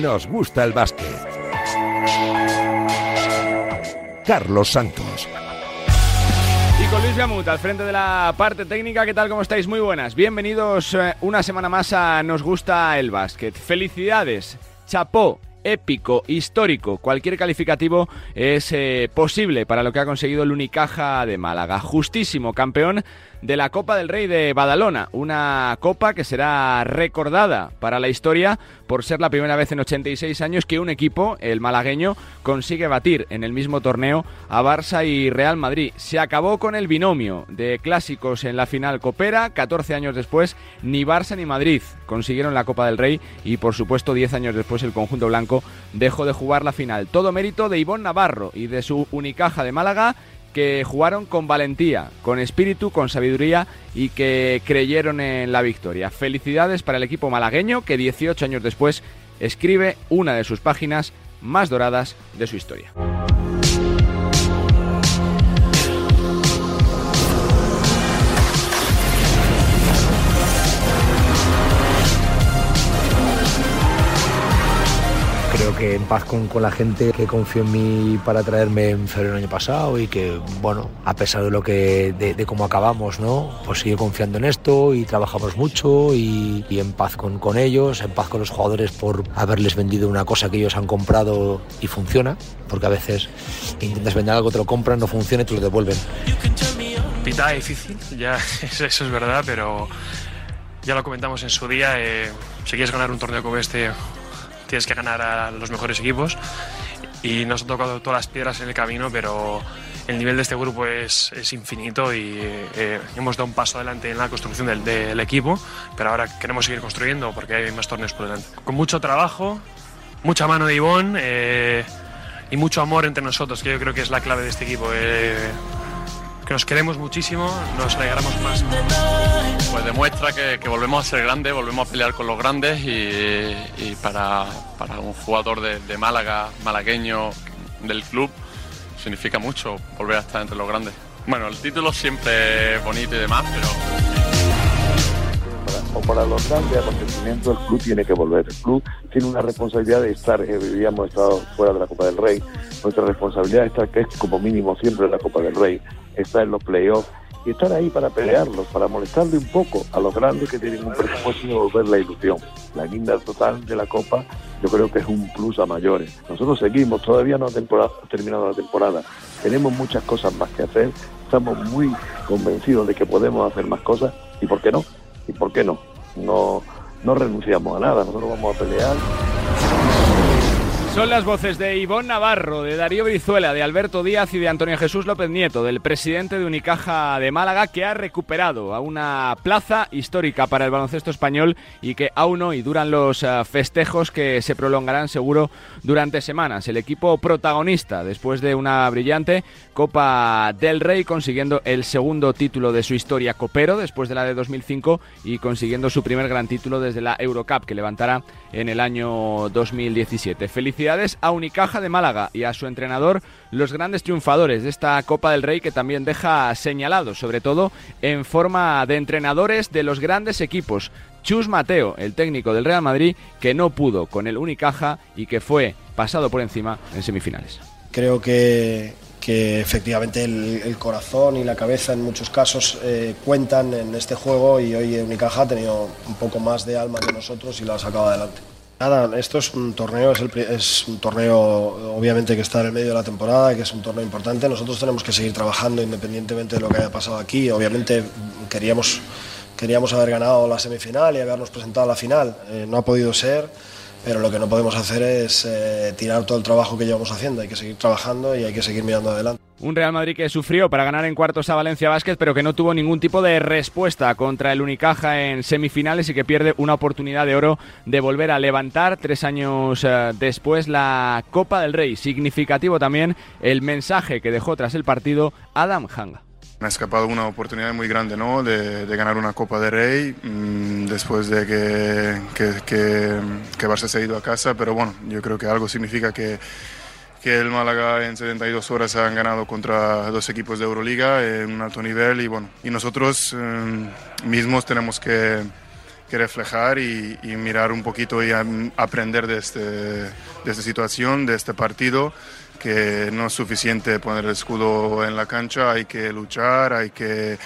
nos gusta el básquet. Carlos Santos. Y con Luis Gamut al frente de la parte técnica, ¿qué tal? ¿Cómo estáis? Muy buenas. Bienvenidos eh, una semana más a Nos gusta el básquet. Felicidades, chapó, épico, histórico, cualquier calificativo es eh, posible para lo que ha conseguido el Unicaja de Málaga. Justísimo campeón de la Copa del Rey de Badalona, una copa que será recordada para la historia por ser la primera vez en 86 años que un equipo, el malagueño, consigue batir en el mismo torneo a Barça y Real Madrid. Se acabó con el binomio de clásicos en la final copera, 14 años después ni Barça ni Madrid consiguieron la Copa del Rey y por supuesto 10 años después el conjunto blanco dejó de jugar la final. Todo mérito de Ivonne Navarro y de su Unicaja de Málaga que jugaron con valentía, con espíritu, con sabiduría y que creyeron en la victoria. Felicidades para el equipo malagueño que 18 años después escribe una de sus páginas más doradas de su historia. Que en paz con, con, la gente que confió en mí para traerme en febrero del año pasado y que, bueno, a pesar de lo que de, cómo acabamos, ¿no? Pues sigue confiando en esto y trabajamos mucho y, y, en paz con, con ellos, en paz con los jugadores por haberles vendido una cosa que ellos han comprado y funciona, porque a veces intentas vender algo, te lo compran, no funciona y te lo devuelven. Pita difícil, ya eso es verdad, pero ya lo comentamos en su día, eh, si quieres ganar un torneo como este tienes que ganar a los mejores equipos y nos han tocado todas las piedras en el camino, pero el nivel de este grupo es, es infinito y eh, hemos dado un paso adelante en la construcción del, del, equipo, pero ahora queremos seguir construyendo porque hay más torneos por delante. Con mucho trabajo, mucha mano de Ivonne eh, y mucho amor entre nosotros, que yo creo que es la clave de este equipo. Eh, que nos queremos muchísimo, nos alegramos más. Pues demuestra que, volvemos a ser grandes, volvemos a pelear con los grandes y, y para, para, un jugador de, de, Málaga, malagueño del club, significa mucho volver a estar entre los grandes. Bueno, el título siempre es bonito y demás, pero... Para los grandes acontecimientos el club tiene que volver. El club tiene una responsabilidad de estar, eh, habíamos estado fuera de la Copa del Rey, nuestra responsabilidad es estar, que es como mínimo siempre en la Copa del Rey estar en los playoffs y estar ahí para pelearlos, para molestarle un poco a los grandes que tienen un presupuesto y volver la ilusión. La guinda total de la Copa yo creo que es un plus a mayores. Nosotros seguimos, todavía no ha terminado la temporada, tenemos muchas cosas más que hacer, estamos muy convencidos de que podemos hacer más cosas y por qué no, y por qué no, no, no renunciamos a nada, nosotros vamos a pelear. Son las voces de Ivonne Navarro, de Darío Brizuela, de Alberto Díaz y de Antonio Jesús López Nieto, del presidente de Unicaja de Málaga, que ha recuperado a una plaza histórica para el baloncesto español y que aún hoy duran los uh, festejos que se prolongarán seguro durante semanas. El equipo protagonista, después de una brillante Copa del Rey, consiguiendo el segundo título de su historia copero, después de la de 2005, y consiguiendo su primer gran título desde la Eurocup, que levantará en el año 2017. Felicidades a Unicaja de Málaga y a su entrenador, los grandes triunfadores de esta Copa del Rey que también deja señalados, sobre todo en forma de entrenadores de los grandes equipos. Chus Mateo, el técnico del Real Madrid, que no pudo con el Unicaja y que fue pasado por encima en semifinales. Creo que, que efectivamente el, el, corazón y la cabeza en muchos casos eh, cuentan en este juego y hoy Unicaja ha tenido un poco más de alma que nosotros y lo ha sacado adelante. Nada, esto es un torneo, es, el, es, un torneo obviamente que está en el medio de la temporada, que es un torneo importante. Nosotros tenemos que seguir trabajando independientemente de lo que haya pasado aquí. Obviamente queríamos, queríamos haber ganado la semifinal y habernos presentado a la final. Eh, no ha podido ser, pero lo que no podemos hacer es eh, tirar todo el trabajo que llevamos haciendo. Hay que seguir trabajando y hay que seguir mirando adelante. Un Real Madrid que sufrió para ganar en cuartos a Valencia Vázquez, pero que no tuvo ningún tipo de respuesta contra el Unicaja en semifinales y que pierde una oportunidad de oro de volver a levantar tres años uh, después la Copa del Rey. Significativo también el mensaje que dejó tras el partido Adam Hanga. Me ha escapado una oportunidad muy grande ¿no? de, de ganar una Copa de Rey mmm, después de que, que, que, que Barça se ha ido a casa, pero bueno, yo creo que algo significa que que el Málaga en 72 horas han ganado contra dos equipos de Euroliga en un alto nivel y bueno, y nosotros eh, mismos tenemos que, que reflejar y, y mirar un poquito y aprender de, este, de esta situación, de este partido, que no es suficiente poner el escudo en la cancha, hay que luchar, hay que,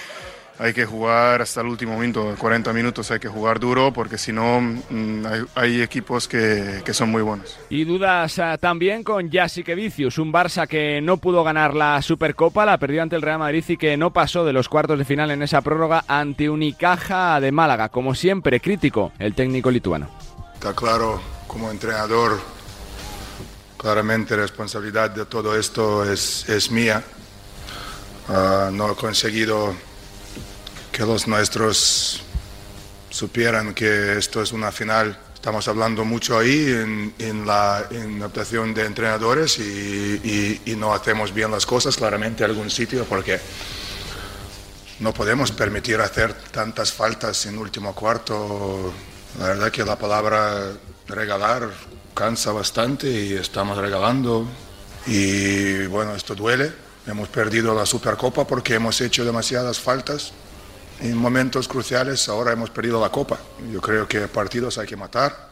hay que jugar hasta el último minuto, 40 minutos hay que jugar duro, porque si no mm, hay, hay equipos que, que son muy buenos. Y dudas ah, también con Jasique Vicius, un Barça que no pudo ganar la Supercopa, la perdió ante el Real Madrid y que no pasó de los cuartos de final en esa prórroga ante Unicaja de Málaga. Como siempre, crítico el técnico lituano. Está claro, como entrenador, claramente la responsabilidad de todo esto es, es mía. Ah, no he conseguido que los nuestros supieran que esto es una final. Estamos hablando mucho ahí en, en la en de entrenadores y, y- y no hacemos bien las cosas claramente en algún sitio porque no podemos permitir hacer tantas faltas en último cuarto. La verdad que la palabra regalar cansa bastante y estamos regalando. Y bueno, esto duele. Hemos perdido la Supercopa porque hemos hecho demasiadas faltas. En momentos cruciales ahora hemos perdido la Copa. Yo creo que partidos hay que matar.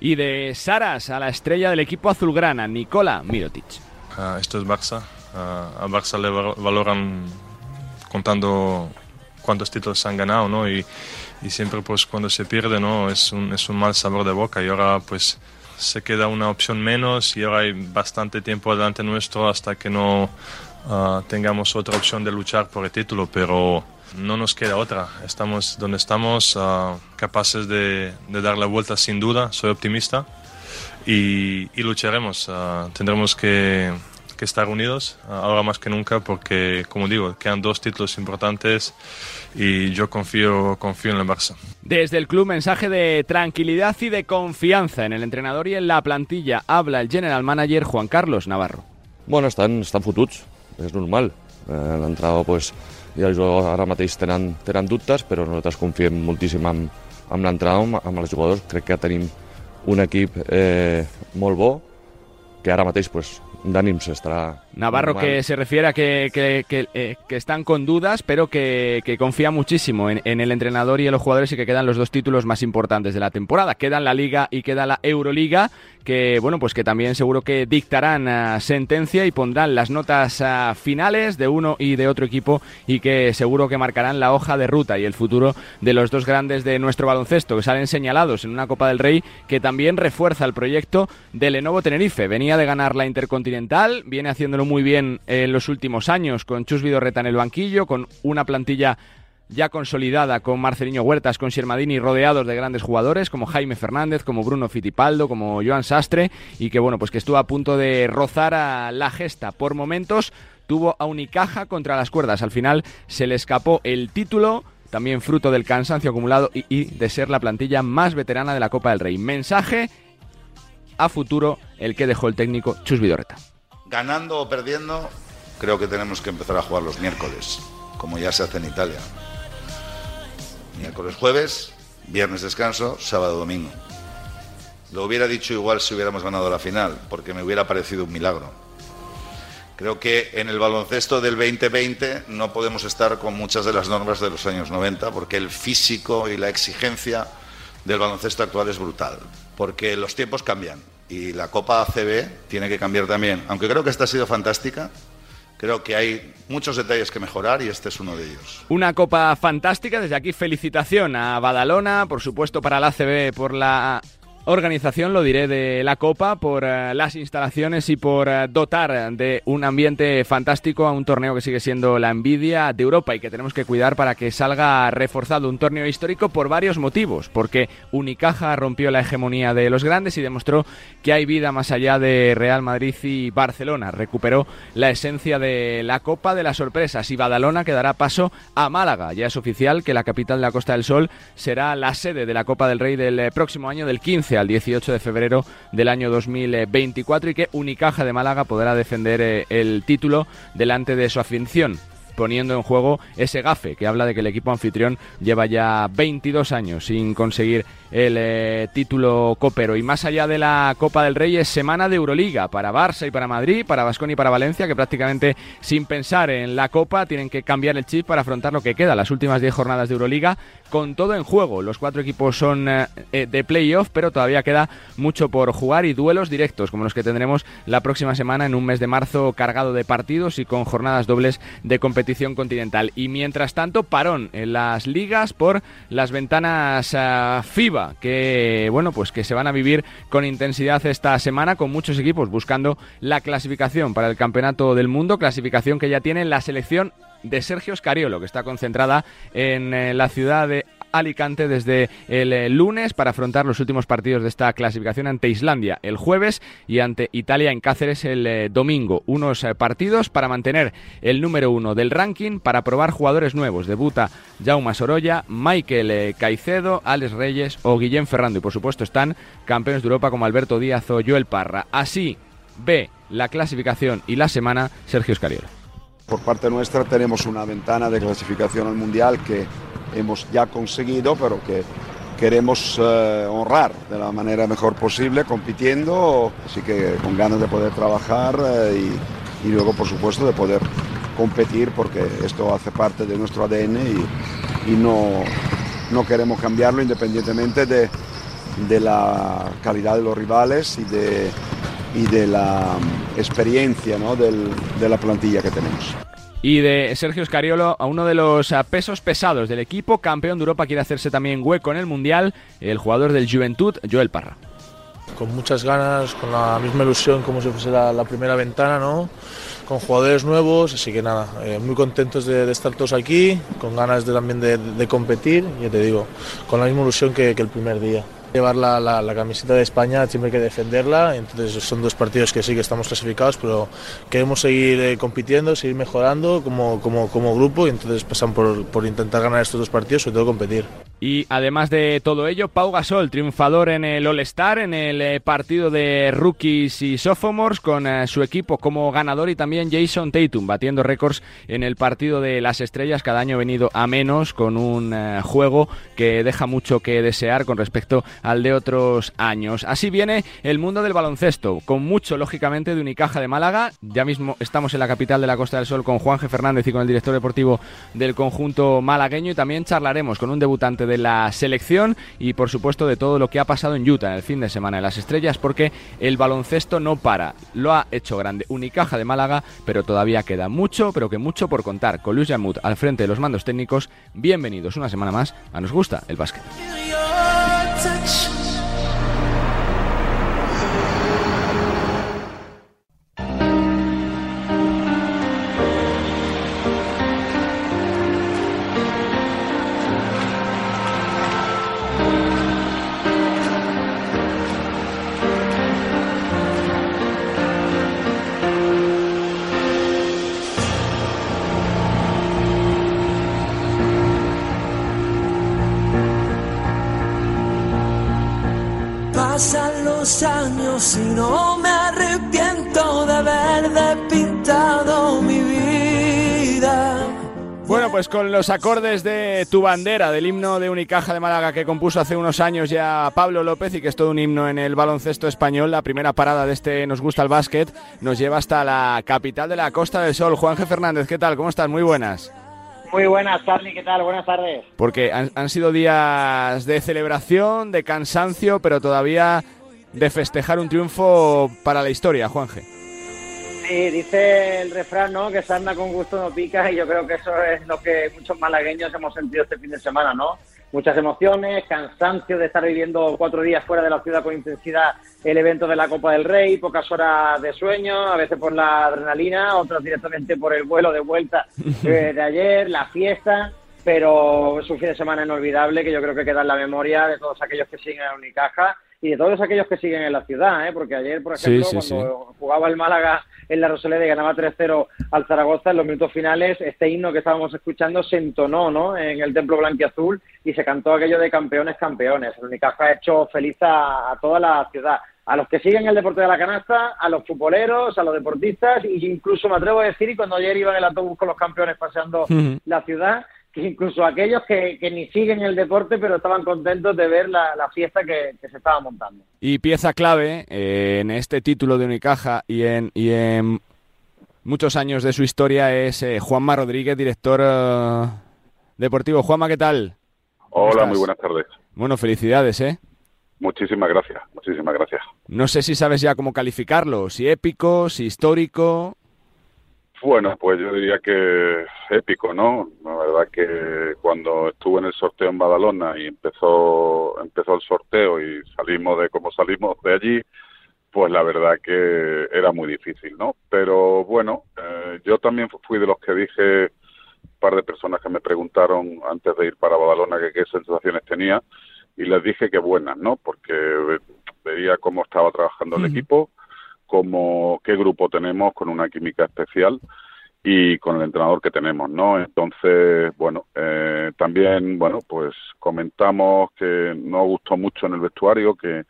Y de Saras a la estrella del equipo azulgrana, Nicola Mirotic. Ah, esto es Barça. Ah, a Barça le val- valoran contando cuántos títulos han ganado, ¿no? Y, y siempre pues cuando se pierde, ¿no? Es un, es un mal sabor de boca y ahora pues se queda una opción menos y ahora hay bastante tiempo delante nuestro hasta que no ah, tengamos otra opción de luchar por el título, pero no nos queda otra. Estamos donde estamos, ah, capaces de, dar la vuelta sin duda, soy optimista y, y lucharemos. ah, tendremos que, que estar unidos ah, ahora más que nunca porque, como digo, quedan dos títulos importantes y yo confío, confío en el Barça. Desde el club, mensaje de tranquilidad y de confianza en el entrenador y en la plantilla. Habla el general manager Juan Carlos Navarro. Bueno, estan, estan fotuts, és normal. Eh, L'entrada, pues, ja els jugadors ara mateix tenen, tenen dubtes, però nosaltres confiem moltíssim en, en l'entrada, amb, amb els jugadors. Crec que tenim un equip eh, molt bo, que ara mateix pues, d'ànims estarà Navarro normal. que se refiere a que, que- que, eh, que están con dudas, pero que, confía muchísimo en, en el entrenador y en los jugadores y que quedan los dos títulos más importantes de la temporada. Quedan la Liga y queda la Euroliga, que bueno, pues que también seguro que dictarán ah, sentencia y pondrán las notas ah, finales de uno y de otro equipo y que seguro que marcarán la hoja de ruta y el futuro de los dos grandes de nuestro baloncesto, que salen señalados en una Copa del Rey que también refuerza el proyecto de Lenovo Tenerife. Venía de ganar la Intercontinental, viene haciéndolo muy bien en los últimos años con Chus Vidorreta en el banquillo, con una plantilla ya consolidada con Marcelino Huertas, con Siermadini rodeados de grandes jugadores como Jaime Fernández, como Bruno Fitipaldo, como Joan Sastre y que bueno, pues que estuvo a punto de rozar a la gesta por momentos, tuvo a Unicaja contra las cuerdas, al final se le escapó el título también fruto del cansancio acumulado y, y de ser la plantilla más veterana de la Copa del Rey. Mensaje a futuro el que dejó el técnico Chus Vidorreta. Ganando o perdiendo, creo que tenemos que empezar a jugar los miércoles, como ya se hace en Italia. Miércoles, jueves, viernes descanso, sábado, domingo. Lo hubiera dicho igual si hubiéramos ganado la final, porque me hubiera parecido un milagro. Creo que en el baloncesto del 2020 no podemos estar con muchas de las normas de los años 90, porque el físico y la exigencia del baloncesto actual es brutal, porque los tiempos cambian y la Copa ACB tiene que cambiar también. Aunque creo que esta ha sido fantástica, creo que hay muchos detalles que mejorar y este es uno de ellos. Una copa fantástica. Desde aquí, felicitación a Badalona, por supuesto, para la ACB por la organización, lo diré, de la Copa, por eh, las instalaciones y por eh, dotar de un ambiente fantástico a un torneo que sigue siendo la envidia de Europa y que tenemos que cuidar para que salga reforzado. Un torneo histórico por varios motivos, porque Unicaja rompió la hegemonía de los grandes y demostró que hay vida más allá de Real Madrid y Barcelona. Recuperó la esencia de la Copa de las Sorpresas y Badalona que dará paso a Málaga. Ya es oficial que la capital de la Costa del Sol será la sede de la Copa del Rey del eh, próximo año, del 15 al 18 de febrero del año 2024 y que Unicaja de Málaga podrá defender eh, el título delante de su afición. Poniendo en juego ese gafe que habla de que el equipo anfitrión lleva ya 22 años sin conseguir el eh, título copero. Y más allá de la Copa del Rey es semana de Euroliga para Barça y para Madrid, para Vasconi y para Valencia, que prácticamente sin pensar en la Copa tienen que cambiar el chip para afrontar lo que queda, las últimas 10 jornadas de Euroliga, con todo en juego. Los cuatro equipos son eh, eh, de playoff, pero todavía queda mucho por jugar y duelos directos, como los que tendremos la próxima semana en un mes de marzo cargado de partidos y con jornadas dobles de competición continental. Y mientras tanto, parón en las ligas por las ventanas FIBA, que bueno, pues que se van a vivir con intensidad esta semana, con muchos equipos buscando la clasificación para el campeonato del mundo, clasificación que ya tiene la selección de Sergio Scariolo, que está concentrada en eh, la ciudad de Alicante desde el eh, lunes para afrontar los últimos partidos de esta clasificación ante Islandia el jueves y ante Italia en Cáceres el eh, domingo. Unos partidos para mantener el número uno del ranking, para probar jugadores nuevos. Debuta Jaume Sorolla, Michael Caicedo, Alex Reyes o Guillén Ferrando. Y por supuesto están campeones de Europa como Alberto Díaz o Joel Parra. Así ve la clasificación y la semana Sergio Scariolo. Por parte nuestra tenemos una ventana de clasificación al Mundial que hemos ya conseguido, pero que queremos eh, honrar de la manera mejor posible, compitiendo, así que con ganas de poder trabajar eh, y, luego, por supuesto, de poder competir, porque esto hace parte de nuestro ADN y, no, no, queremos cambiarlo independientemente de, de, la calidad de los rivales y de, y de la mm, experiencia ¿no? De la plantilla que tenemos. Y de Sergio Scariolo a uno de los pesos pesados del equipo, campeón de Europa, quiere hacerse también hueco en el Mundial, el jugador del Juventud, Joel Parra. Con muchas ganas, con la misma ilusión como si fuese la, primera ventana, ¿no? con jugadores nuevos, así que nada, eh, muy contentos de, estar todos aquí, con ganas de, también de, competir, ya te digo, con la misma ilusión que el primer día llevar la, camiseta de España siempre hay que defenderla, entonces son dos partidos que sí que estamos clasificados, pero queremos seguir eh, compitiendo, seguir mejorando como, como, como grupo y entonces pasan por, por intentar ganar estos dos partidos, sobre todo competir. Y además de todo ello, Pau Gasol, triunfador en el All-Star, en el eh, partido de rookies y sophomores, con eh, su equipo como ganador, y también Jason Tatum, batiendo récords en el partido de las estrellas, cada año venido a menos, con un eh, juego que deja mucho que desear con respecto al de otros años. Así viene el mundo del baloncesto, con mucho, lógicamente, de Unicaja de Málaga. Ya mismo estamos en la capital de la Costa del Sol con Juan G. Fernández y con el director deportivo del conjunto malagueño, y también charlaremos con un debutante de la selección y por supuesto de todo lo que ha pasado en Utah en el fin de semana de las estrellas porque el baloncesto no para. Lo ha hecho grande Unicaja de Málaga, pero todavía queda mucho, pero que mucho por contar. Con Luis Yamut al frente de los mandos técnicos, bienvenidos una semana más a Nos Gusta el Básquet. Y no me arrepiento de haber pintado mi vida. Bueno, pues con los acordes de Tu Bandera, del himno de Unicaja de Málaga que compuso hace unos años ya Pablo López y que es todo un himno en el baloncesto español, la primera parada de este Nos Gusta el Básquet nos lleva hasta la capital de la Costa del Sol. Juan G. Fernández, ¿qué tal? ¿Cómo estás? Muy buenas. Muy buenas, Charlie, ¿qué tal? Buenas tardes. Porque han, han sido días de celebración, de cansancio, pero todavía de festejar un triunfo para la historia, Juanje. Sí, dice el refrán, ¿no? Que se anda con gusto no pica y yo creo que eso es lo que muchos malagueños hemos sentido este fin de semana, ¿no? Muchas emociones, cansancio de estar viviendo cuatro días fuera de la ciudad con intensidad el evento de la Copa del Rey, pocas horas de sueño, a veces por la adrenalina, otras directamente por el vuelo de vuelta eh, de ayer, la fiesta, pero es un fin de semana inolvidable que yo creo que queda en la memoria de todos aquellos que siguen a Unicaja y de todos aquellos que siguen en la ciudad, ¿eh? porque ayer, por ejemplo, cuando jugaba el Málaga en la Rosaleda y ganaba 3-0 al Zaragoza en los minutos finales, este himno que estábamos escuchando se entonó ¿no? en el Templo Blanquiazul y se cantó aquello de campeones, campeones. El Unicaja ha hecho feliz a, toda la ciudad a los que siguen el deporte de la canasta, a los futboleros, a los deportistas, y incluso me atrevo a decir, y cuando ayer iba en el autobús con los campeones paseando la ciudad, incluso aquellos que, que ni siguen el deporte, pero estaban contentos de ver la, la fiesta que, que se estaba montando. Y pieza clave eh, en este título de Unicaja y en, y en muchos años de su historia es eh, Juanma Rodríguez, director eh, deportivo. Juanma, ¿qué tal? ¿Cómo Hola, estás? muy buenas tardes. Bueno, felicidades, ¿eh? Muchísimas gracias, muchísimas gracias. No sé si sabes ya cómo calificarlo, si épico, si histórico. Bueno, pues yo diría que épico, ¿no? La verdad que cuando estuve en el sorteo en Badalona y empezó empezó el sorteo y salimos de como salimos de allí, pues la verdad que era muy difícil, ¿no? Pero bueno, eh, yo también fui de los que dije un par de personas que me preguntaron antes de ir para Badalona que qué sensaciones tenía y les dije que buenas, ¿no? Porque ve- veía cómo estaba trabajando el equipo, cómo qué grupo tenemos con una química especial y con el entrenador que tenemos, ¿no? Entonces, bueno, eh, también, bueno, pues comentamos que no gustó mucho en el vestuario que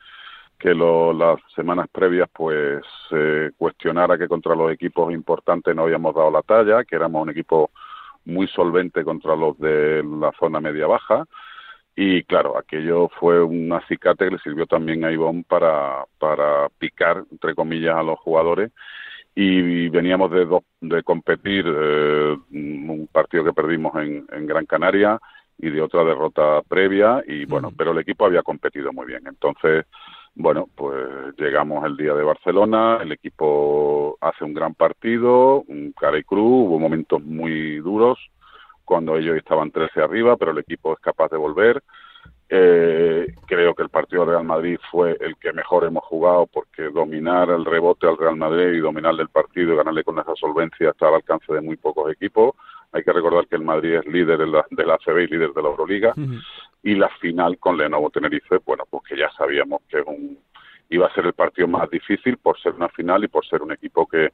que lo- las semanas previas pues se cuestionara que contra los equipos importantes no habíamos dado la talla, que éramos un equipo muy solvente contra los de la zona media-baja y claro, aquello fue un acicate que le sirvió también a Ivonne para, para picar, entre comillas, a los jugadores y veníamos de, do- de competir eh, un partido que perdimos en, en Gran Canaria y de otra derrota previa y bueno, pero el equipo había competido muy bien. Entonces, bueno, pues llegamos el día de Barcelona, el equipo hace un gran partido, un cara y cruz, hubo momentos muy duros cuando ellos estaban 13 arriba, pero el equipo es capaz de volver. Eh, creo que el partido del Real Madrid fue el que mejor hemos jugado porque dominar el rebote al Real Madrid y dominarle el partido y ganarle con esa solvencia está al alcance de muy pocos equipos. Hay que recordar que el Madrid es líder de la, de la ACB y líder de la Euroliga. Y la final con Lenovo Tenerife, bueno, pues que ya sabíamos que un, iba a ser el partido más difícil por ser una final y por ser un equipo que,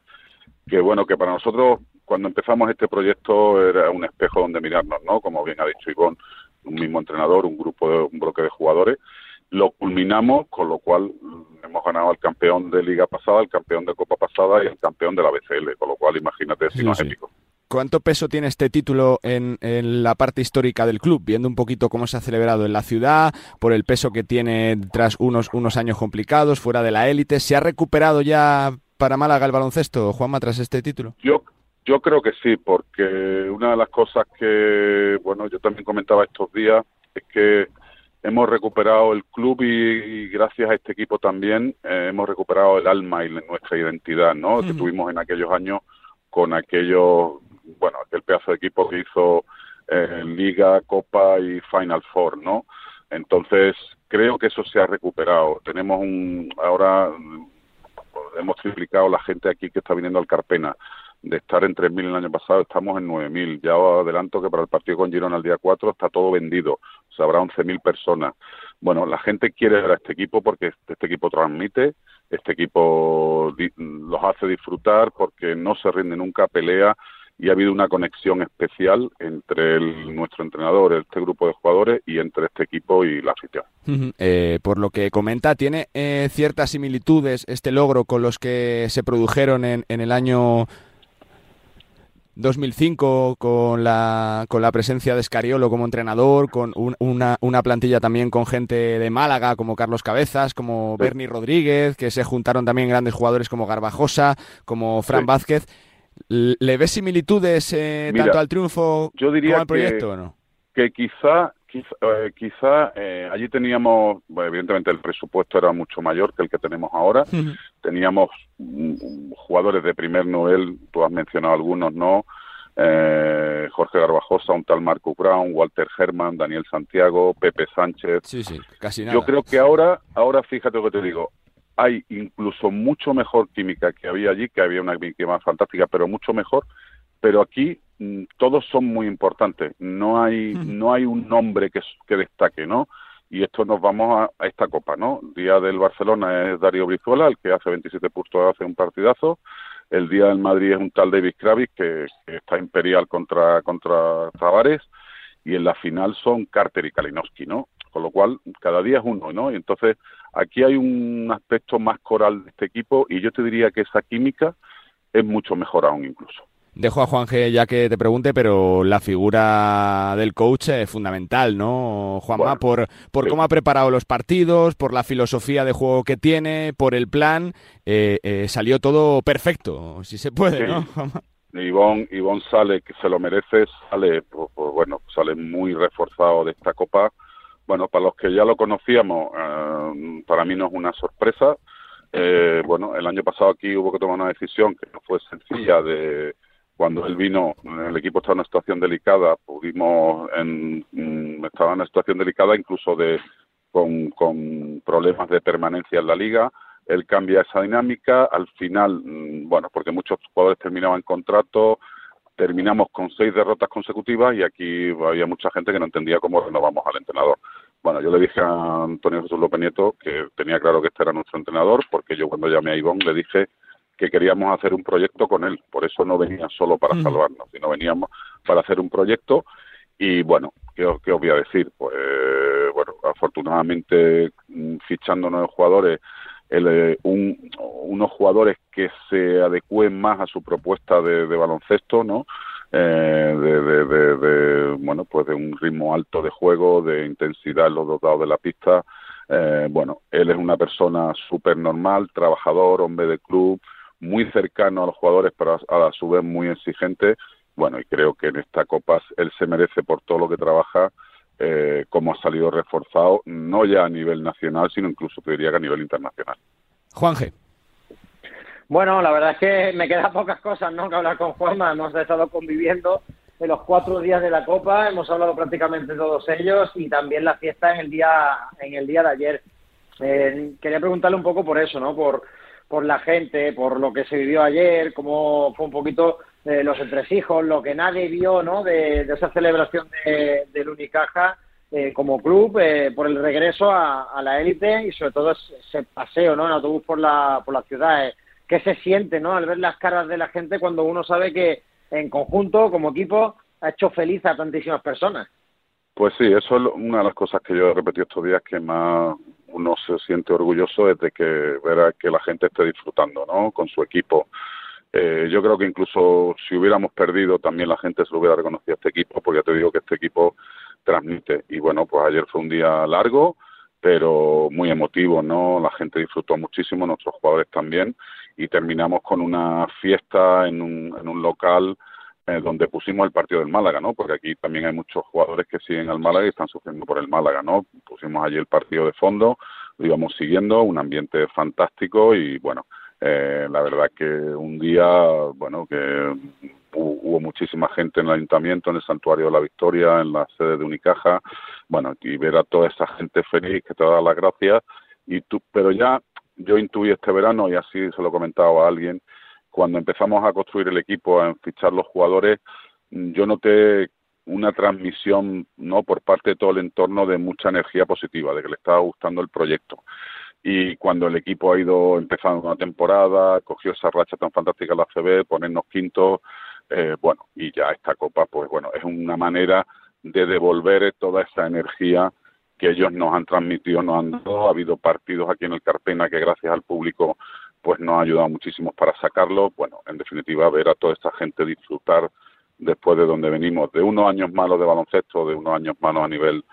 que bueno, que para nosotros cuando empezamos este proyecto era un espejo donde mirarnos, ¿no? Como bien ha dicho Ivonne, un mismo entrenador, un grupo de, un bloque de jugadores. Lo culminamos, con lo cual hemos ganado al campeón de liga pasada, el campeón de copa pasada y el campeón de la BCL, con lo cual imagínate si Sí, no es sí. épico. ¿Cuánto peso tiene este título en, en la parte histórica del club? Viendo un poquito cómo se ha celebrado en la ciudad, por el peso que tiene tras unos, unos años complicados, fuera de la élite. ¿Se ha recuperado ya para Málaga el baloncesto, Juanma, tras este título? Yo, yo creo que sí, porque una de las cosas que, bueno, yo también comentaba estos días es que hemos recuperado el club y, y gracias a este equipo también eh, hemos recuperado el alma y nuestra identidad, ¿no? Que tuvimos en aquellos años con aquellos, bueno, aquel pedazo de equipo que hizo eh, Liga, Copa y Final Four, ¿no? Entonces, creo que eso se ha recuperado. Tenemos un, ahora hemos triplicado la gente aquí que está viniendo al Carpena. De estar en 3.000 el año pasado, estamos en 9.000. Ya adelanto que para el partido con Girona el día 4 está todo vendido. O sea, habrá 11.000 personas. Bueno, la gente quiere ver a este equipo porque este equipo transmite, este equipo los hace disfrutar porque no se rinde nunca, pelea y ha habido una conexión especial entre el- nuestro entrenador, este grupo de jugadores y entre este equipo y la afición. Eh, por lo que comenta, ¿tiene eh, ciertas similitudes este logro con los que se produjeron en, en el año 2005 con la, con la presencia de Escariolo como entrenador, con un- una, una plantilla también con gente de Málaga como Carlos Cabezas, como Bernie Rodríguez, que se juntaron también grandes jugadores como Garbajosa, como Fran Sí. Vázquez. ¿Le ves similitudes eh, Mira, tanto al triunfo yo diría como al que- proyecto o no? que quizá quizá, eh, quizá, eh, allí teníamos bueno, evidentemente el presupuesto era mucho mayor que el que tenemos ahora teníamos mm, jugadores de primer nivel tú has mencionado algunos no Eh, Jorge Garbajosa un tal Marco Brown Walter Herman Daniel Santiago Pepe Sánchez Sí, sí, casi nada. yo creo que ahora ahora fíjate lo que te digo hay incluso mucho mejor química que había allí que había una química más fantástica pero mucho mejor pero aquí mm, todos son muy importantes. No hay no hay un nombre que, que destaque, ¿no? Y esto nos vamos a, a esta copa, ¿no? El día del Barcelona es Darío Brizuela, el que hace 27 puntos, hace un partidazo. El día del Madrid es un tal David Kravis que, que está imperial contra contra Tavares y en la final son Carter y Kalinowski, ¿no? Con lo cual cada día es uno, ¿no? Y entonces aquí hay un aspecto más coral de este equipo y yo te diría que esa química es mucho mejor aún incluso. Dejo a Juanje ya que te pregunte, pero la figura del coach es fundamental, ¿no, Juanma? por por cómo ha preparado los partidos, por la filosofía de juego que tiene, por el plan, eh, eh, salió todo perfecto, si se puede, ¿no, Juanma? Ivón, Ivón sale, que se lo merece, sale, pues, pues, bueno, sale muy reforzado de esta copa. Bueno, para los que ya lo conocíamos, eh, para mí no es una sorpresa. bueno, el año pasado aquí hubo que tomar una decisión que no fue sencilla de cuando él vino, el equipo estaba en una situación delicada, pudimos, en, mm, estaba en una situación delicada incluso de con, con problemas de permanencia en la liga. Él cambia esa dinámica, al final, mm, bueno, porque muchos jugadores terminaban contrato, terminamos con seis derrotas consecutivas y aquí había mucha gente que no entendía cómo renovamos al entrenador. Bueno, yo le dije a Antonio Jesús López Nieto que tenía claro que este era nuestro entrenador, porque yo cuando llamé a Ivón le dije que queríamos hacer un proyecto con él. Por eso no venía solo para salvarnos, sino veníamos para hacer un proyecto. Y bueno, ¿qué, os voy a decir? Pues bueno, afortunadamente mm, fichando nuevos jugadores, eh, unos jugadores que se adecúen más a su propuesta de, baloncesto, ¿no? Eh, de, bueno, pues de un ritmo alto de juego, de intensidad en los dos lados de la pista. Eh, bueno, él es una persona súper normal, trabajador, hombre de club, muy cercano a los jugadores, pero a, su vez muy exigente. Bueno, y creo que en esta Copa él se merece por todo lo que trabaja, eh, como ha salido reforzado, no ya a nivel nacional, sino incluso te diría que a nivel internacional. Juanje. Bueno, la verdad es que me quedan pocas cosas ¿no? que hablar con Juanma. Hemos estado conviviendo en los cuatro días de la Copa, hemos hablado prácticamente todos ellos y también la fiesta en el día, en el día de ayer. Eh, quería preguntarle un poco por eso, ¿no? Por, por la gente, por lo que se vivió ayer, cómo fue un poquito eh, los entresijos, lo que nadie vio ¿no? de, esa celebración de, del Unicaja eh, como club, eh, por el regreso a, la élite y sobre todo ese paseo ¿no? en autobús por la, por la ciudad. ¿Qué se siente ¿no? al ver las caras de la gente cuando uno sabe que en conjunto, como equipo, ha hecho feliz a tantísimas personas? Pues sí, eso es una de las cosas que yo he repetido estos días que más uno se siente orgulloso es de que ver que la gente esté disfrutando ¿no? con su equipo. Eh, yo creo que incluso si hubiéramos perdido también la gente se lo hubiera reconocido a este equipo, porque ya te digo que este equipo transmite. Y bueno, pues ayer fue un día largo, pero muy emotivo, ¿no? La gente disfrutó muchísimo, nuestros jugadores también, y terminamos con una fiesta en un, local eh, donde pusimos el partido del Málaga, ¿no? Porque aquí también hay muchos jugadores que siguen al Málaga y están sufriendo por el Málaga, ¿no? Pusimos allí el partido de fondo, lo íbamos siguiendo, un ambiente fantástico y bueno, eh, la verdad que un día, bueno, que hubo muchísima gente en el ayuntamiento, en el santuario de la Victoria, en la sede de Unicaja, bueno, y ver a toda esa gente feliz que te da las gracias. Y tú, pero ya yo intuí este verano y así se lo comentaba a alguien cuando empezamos a construir el equipo, a fichar los jugadores, mm, yo noté una transmisión no por parte de todo el entorno de mucha energía positiva, de que le estaba gustando el proyecto. Y cuando el equipo ha ido empezando una temporada, cogió esa racha tan fantástica la CB, ponernos quintos, eh, bueno, y ya esta copa, pues bueno, es una manera de devolver toda esa energía que ellos nos han transmitido, nos han dado. Ha habido partidos aquí en el Carpena que gracias al público pues nos ha ayudado muchísimo para sacarlo. Bueno, en definitiva, ver a toda esta gente disfrutar después de donde venimos, de unos años malos de baloncesto, de unos años malos a nivel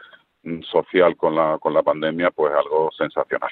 mm, social con la, con la pandemia, pues algo sensacional.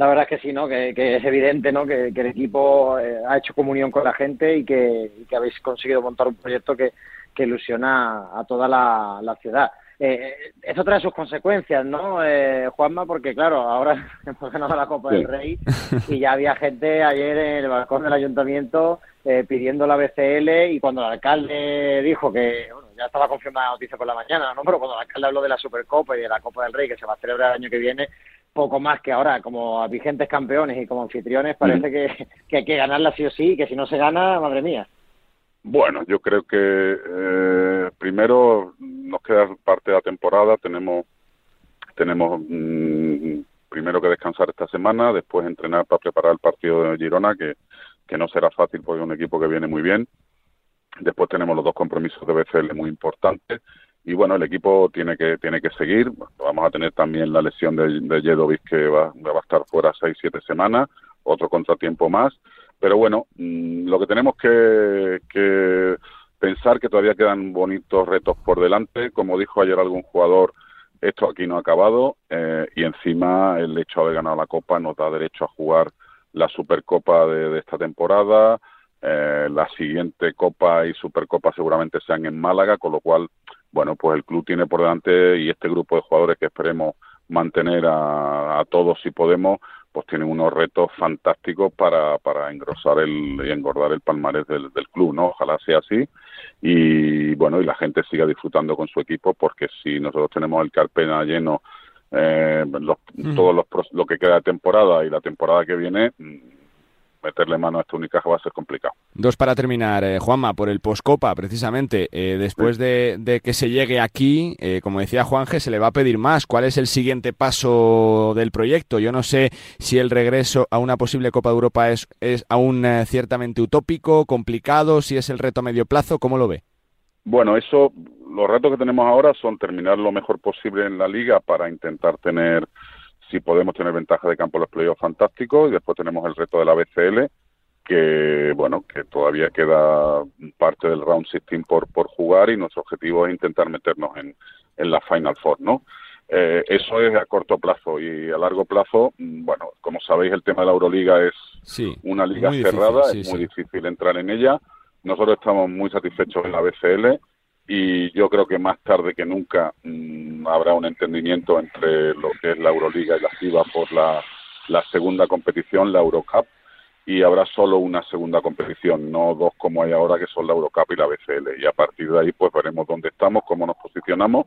La verdad es que sí, ¿no? Que, es evidente, ¿no? Que, el equipo eh, ha hecho comunión con la gente y que, habéis conseguido montar un proyecto que, ilusiona a toda la ciudad. Eh, eso trae sus consecuencias, ¿no, eh, Juanma? Porque, claro, ahora hemos ganado la Copa del Rey y ya había gente ayer en el balcón del ayuntamiento eh, pidiendo la BCL y cuando el alcalde dijo que, bueno, ya estaba confirmada la noticia por la mañana, ¿no? Pero cuando el alcalde habló de la Supercopa y de la Copa del Rey que se va a celebrar el año que viene, poco más que ahora, como vigentes campeones y como anfitriones, parece que, que hay que ganarla sí o sí, que si no se gana, madre mía. Bueno, yo creo que eh, primero nos queda parte de la temporada, tenemos tenemos mm, primero que descansar esta semana, después entrenar para preparar el partido de Girona, que, que no será fácil porque es un equipo que viene muy bien. Después tenemos los dos compromisos de BCL muy importantes y bueno, el equipo tiene que tiene que seguir. Vamos a tener también la lesión de, de Jedovic que va, va a estar fuera seis siete semanas, otro contratiempo más. Pero bueno, mm, lo que tenemos que, que pensar que todavía quedan bonitos retos por delante. Como dijo ayer algún jugador, esto aquí no ha acabado eh, y encima el hecho de haber ganado la Copa nos da derecho a jugar la Supercopa de, de esta temporada. Eh, la siguiente Copa y Supercopa seguramente sean en Málaga, con lo cual, bueno, pues el club tiene por delante y este grupo de jugadores que esperemos mantener a, a todos si podemos, pues tienen unos retos fantásticos para, para engrosar el, y engordar el palmarés del, del club, ¿no? Ojalá sea así y bueno, y la gente siga disfrutando con su equipo porque si nosotros tenemos el Carpena lleno eh, los, Ujú. todos los lo que queda de temporada y la temporada que viene mm, meterle mano a este Unicaja va a ser complicado. Dos para terminar, eh, Juanma, por el Poscopa, precisamente. eh, después de, de que se llegue aquí, eh, como decía Juanje, se le va a pedir más. ¿Cuál es el siguiente paso del proyecto? Yo no sé si el regreso a una posible Copa de Europa es, es aún eh, ciertamente utópico, complicado, si es el reto a medio plazo, ¿cómo lo ve? Bueno, eso, los retos que tenemos ahora son terminar lo mejor posible en la liga para intentar tener, si podemos tener ventaja de campo en los playoffs fantásticos, y después tenemos el reto de la BCL, que bueno, que todavía queda parte del round 16 por, por jugar y nuestro objetivo es intentar meternos en, en la Final Four, ¿no? Eh, eso es a corto plazo y a largo plazo, mm, bueno, como sabéis, el tema de la Euroliga es Sí, una liga difícil, cerrada, sí, es sí. muy difícil entrar en ella. Nosotros estamos muy satisfechos en la BCL y yo creo que más tarde que nunca mm, habrá un entendimiento entre lo que es la Euroliga y la FIBA por la, la segunda competición, la Eurocup, y habrá solo una segunda competición, no dos como hay ahora que son la Eurocup y la BCL. Y a partir de ahí pues veremos dónde estamos, cómo nos posicionamos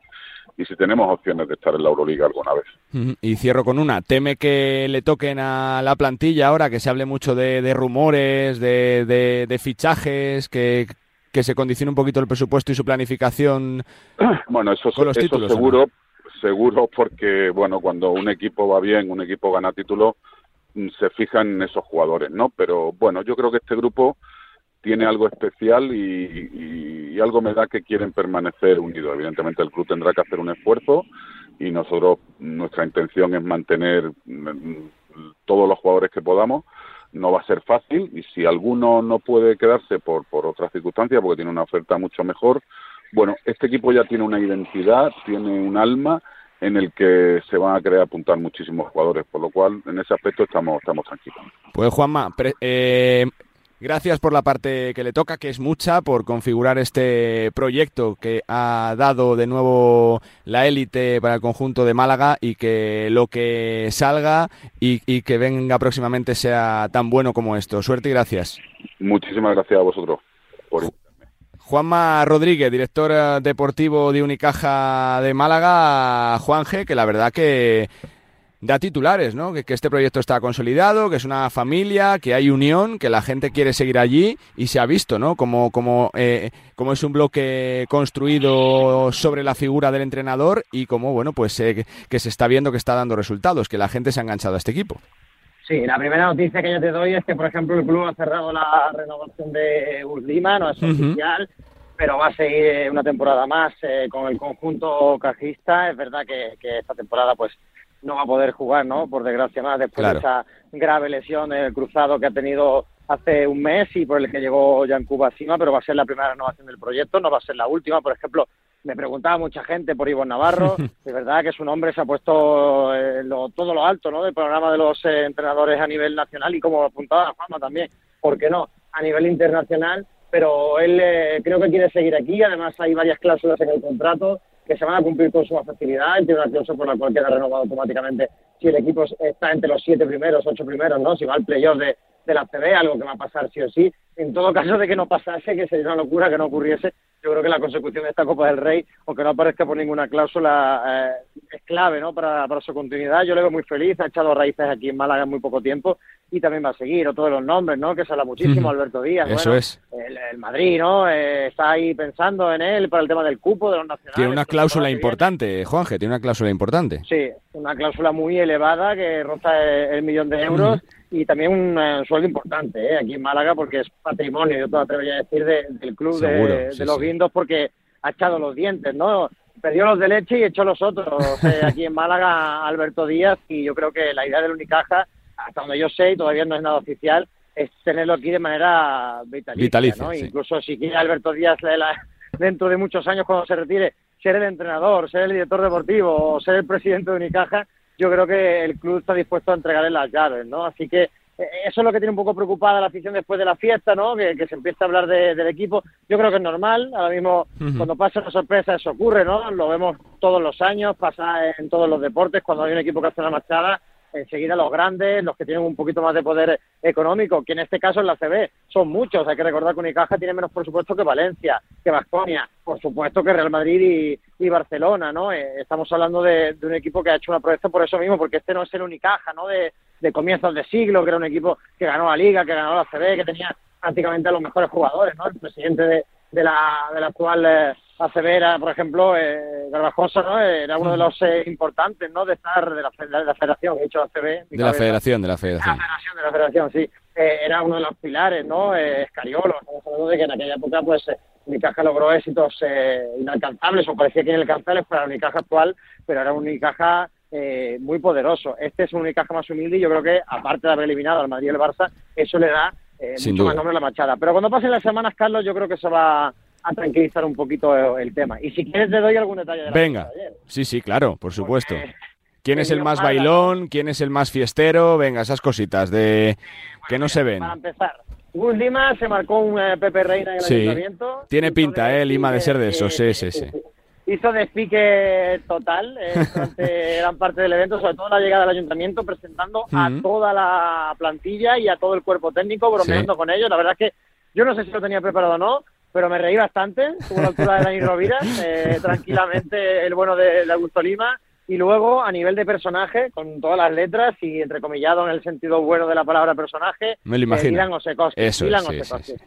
y si tenemos opciones de estar en la Euroliga alguna vez. Y cierro con una. ¿Teme que le toquen a la plantilla ahora, que se hable mucho de, de rumores, de fichajes, que, que se condicione un poquito el presupuesto y su planificación? Bueno, eso, Con los eso títulos, seguro, seguro porque, bueno, cuando un equipo va bien, un equipo gana títulos, mm, se fijan en esos jugadores, ¿no? Pero bueno, yo creo que este grupo tiene algo especial y, y- y algo me da que quieren permanecer unidos. Evidentemente el club tendrá que hacer un esfuerzo y nosotros, nuestra intención es mantener mm, todos los jugadores que podamos. No va a ser fácil y si alguno no puede quedarse por, por otras circunstancias, porque tiene una oferta mucho mejor, bueno, este equipo ya tiene una identidad, tiene un alma en el que se van a querer apuntar muchísimos jugadores, por lo cual en ese aspecto estamos, estamos tranquilos. Pues Juanma, pre- eh, gracias por la parte que le toca, que es mucha, por configurar este proyecto que ha dado de nuevo la élite para el conjunto de Málaga y que lo que salga y, y que venga próximamente sea tan bueno como esto. Suerte y gracias. Muchísimas gracias a vosotros. Por... Juanma Rodríguez, director deportivo de Unicaja de Málaga, Juanje, que la verdad que da titulares, ¿no? Que, que este proyecto está consolidado, que es una familia, que hay unión, que la gente quiere seguir allí y se ha visto, ¿no? Como, como, eh, como es un bloque construido sobre la figura del entrenador y como, bueno, pues eh, que se está viendo que está dando resultados, que la gente se ha enganchado a este equipo. Sí, la primera noticia que yo te doy es que, por ejemplo, el club ha cerrado la renovación de Uslima, no es oficial, pero va a seguir eh, una temporada más eh, con el conjunto cajista. Es verdad que, que esta temporada pues no va a poder jugar, ¿no? Por desgracia más, después Claro. de esa grave lesión del cruzado que ha tenido hace un mes y por el que llegó Jan Cuba Sima, pero va a ser la primera renovación del proyecto, no va a ser la última. Por ejemplo, me preguntaba mucha gente por Ivo Navarro, de verdad que su nombre se ha puesto en lo- todo lo alto, ¿no? Del programa de los eh, entrenadores a nivel nacional y como apuntaba Juanma también, ¿por qué no? A nivel internacional, pero él eh, creo que quiere seguir aquí, además hay varias cláusulas en el contrato que se van a cumplir con suma facilidad, tiene una cláusula por la cual queda renovado automáticamente si el equipo está entre los siete primeros, ocho primeros, ¿no? Si va al playoff de, de la CB, algo que va a pasar sí o sí. En todo caso de que no pasase, que sería una locura que no ocurriese, yo creo que la consecución de esta Copa del Rey, aunque no aparezca por ninguna cláusula, eh, es clave ¿no? para, para su continuidad. Yo le veo muy feliz, ha echado raíces aquí en Málaga en muy poco tiempo y también va a seguir. Otro de los nombres, ¿no? que se habla muchísimo, Ujú. Alberto Díaz. Eso bueno, es. El, el Madrid, ¿no? Eh, está ahí pensando en él para el tema del cupo de los nacionales. Tiene una cláusula importante, Juanje, tiene una cláusula importante. Sí, una cláusula muy elevada que roza el, el millón de euros y también un eh, sueldo importante ¿eh? aquí en Málaga porque es patrimonio, yo te atrevería a decir, de- del club de- Seguro, de, sí, los sí. guindos porque ha echado los dientes, ¿no? perdió los de leche y echó los otros eh, aquí en Málaga Alberto Díaz y yo creo que la idea del Unicaja, hasta donde yo sé y todavía no es nada oficial, es tenerlo aquí de manera vitalicia. Vitalicia, ¿no? sí. Incluso si quiere Alberto Díaz la- dentro de muchos años cuando se retire ser el entrenador, ser el director deportivo o ser el presidente de Unicaja, yo creo que el club está dispuesto a entregarle las llaves, ¿no? Así que eh, eso es lo que tiene un poco preocupada la afición después de la fiesta, ¿no? Que, que se empieza a hablar de- del equipo. Yo creo que es normal. Ahora mismo, cuando pasa una sorpresa, eso ocurre, ¿no? Lo vemos todos los años, pasa en todos los deportes. Cuando hay un equipo que hace una marchada, enseguida los grandes, los que tienen un poquito más de poder económico, que en este caso en la CB son muchos. Hay que recordar que Unicaja tiene menos presupuesto que Valencia, que Vasconia, por supuesto que Real Madrid y, Barcelona, ¿no? Eh, estamos hablando de, un equipo que ha hecho una proeza por eso mismo, porque este no es el Unicaja, ¿no? De, de comienzos de siglo, que era un equipo que ganó la Liga, que ganó la CB, que tenía prácticamente a los mejores jugadores, ¿no? El presidente de, de la, de la actual eh, ACB era, por ejemplo, eh, Garbajosa, ¿no? Era uno de los eh, importantes, ¿no? De estar de la, de la federación, he dicho ACB. en mi De la federación, de la federación. de la federación, sí. Eh, era uno de los pilares, ¿no? Eh, Escariolo, hablando de que en aquella época, pues, eh, Unicaja logró éxitos eh, inalcanzables, o parecía que inalcanzables para la Unicaja actual, pero era un Unicaja eh, muy poderoso. Este es un Unicaja más humilde y yo creo que, aparte de haber eliminado al Madrid y al Barça, eso le da eh, Sin mucho duda. más nombre a la machada. Pero cuando pasen las semanas, Carlos, yo creo que se va a tranquilizar un poquito el tema. Y si quieres te doy algún detalle de la Venga. de ayer. Sí, sí, claro, por supuesto. ¿Quién es el más bailón? ¿Quién es el más fiestero? Venga, esas cositas de que no se ven. Para empezar, Gus Lima se marcó un eh, Pepe Reina en el Sí. ayuntamiento. Tiene pinta, ¿eh? Lima de ser de eso, sí, sí, sí. Hizo despique total eh, durante gran parte del evento, sobre todo la llegada al ayuntamiento, presentando a toda la plantilla y a todo el cuerpo técnico, bromeando Sí. con ellos. La verdad es que yo no sé si lo tenía preparado o no, pero me reí bastante. Tuvo la altura de Dani Rovira, eh, tranquilamente el bueno de, de Augusto Lima. Y luego, a nivel de personaje, con todas las letras y entrecomillado en el sentido bueno de la palabra personaje, Me lo eh, imagino. Dylan Osekoski. Eso es, Dylan sí, sí, sí.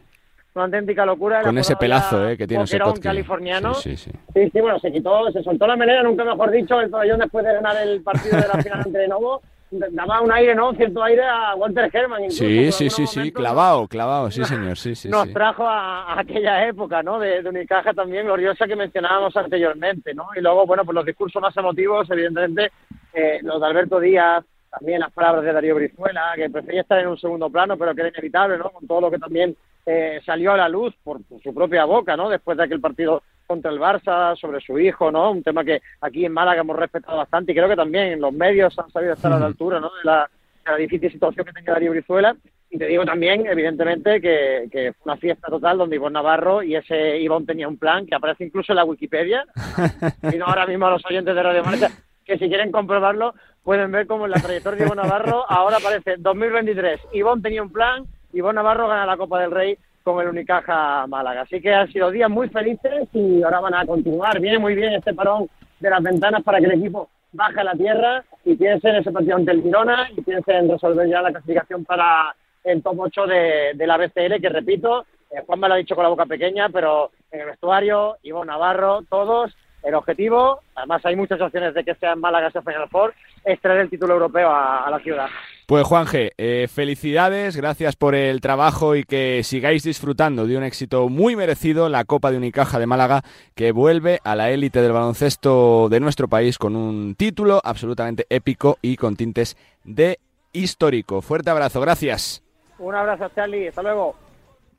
Una auténtica locura. Con ese pelazo, eh, que tiene Boquerón Osekoski. californiano. Sí, sí, sí. Sí, sí, bueno, se quitó, se soltó la melena, nunca mejor dicho, el pabellón después de ganar el partido de la final ante de Novo. Daba un aire, ¿no? Cierto aire a Walter Herman. incluso, Sí, sí, sí, sí, clavado, clavado, sí, señor, sí, sí, nos sí. trajo a, a aquella época, ¿no? De, de Unicaja también gloriosa que mencionábamos anteriormente, ¿no? Y luego, bueno, pues los discursos más emotivos, evidentemente, eh, los de Alberto Díaz, también las palabras de Darío Brizuela, que prefería estar en un segundo plano, pero que era inevitable, ¿no? Con todo lo que también eh, salió a la luz por, por su propia boca, ¿no? Después de aquel partido contra el Barça, sobre su hijo, ¿no? Un tema que aquí en Málaga hemos respetado bastante y creo que también los medios han sabido estar a la altura, ¿no? De la, de la difícil situación que tenía Darío Brizuela. Y te digo también, evidentemente, que, que fue una fiesta total donde Ivonne Navarro y ese Ivonne tenía un plan que aparece incluso en la Wikipedia. Pido ahora mismo a los oyentes de Radio Marca que si quieren comprobarlo pueden ver cómo en la trayectoria de Ivonne Navarro ahora aparece 2023. Ivonne tenía un plan, Ivonne Navarro gana la Copa del Rey con el Unicaja Málaga. Así que han sido días muy felices y ahora van a continuar. Viene muy bien este parón de las ventanas para que el equipo baje la tierra y piense en ese partido ante el Girona y piense en resolver ya la clasificación para el top 8 de, la BCL, que repito, eh, Juan me lo ha dicho con la boca pequeña, pero en el vestuario, Ivonne Navarro, todos, el objetivo, además hay muchas opciones de que sea en Málaga sea Final Four, es traer el título europeo a la ciudad. Pues Juanje, eh, felicidades, gracias por el trabajo y que sigáis disfrutando de un éxito muy merecido, la Copa de Unicaja de Málaga, que vuelve a la élite del baloncesto de nuestro país con un título absolutamente épico y con tintes de histórico. Fuerte abrazo, gracias. Un abrazo, Charlie, hasta luego.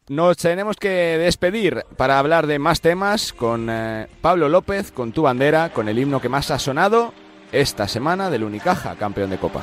Nos tenemos que despedir para hablar de más temas con eh, Pablo López, con tu bandera, con el himno que más ha sonado esta semana del Unicaja, campeón de Copa.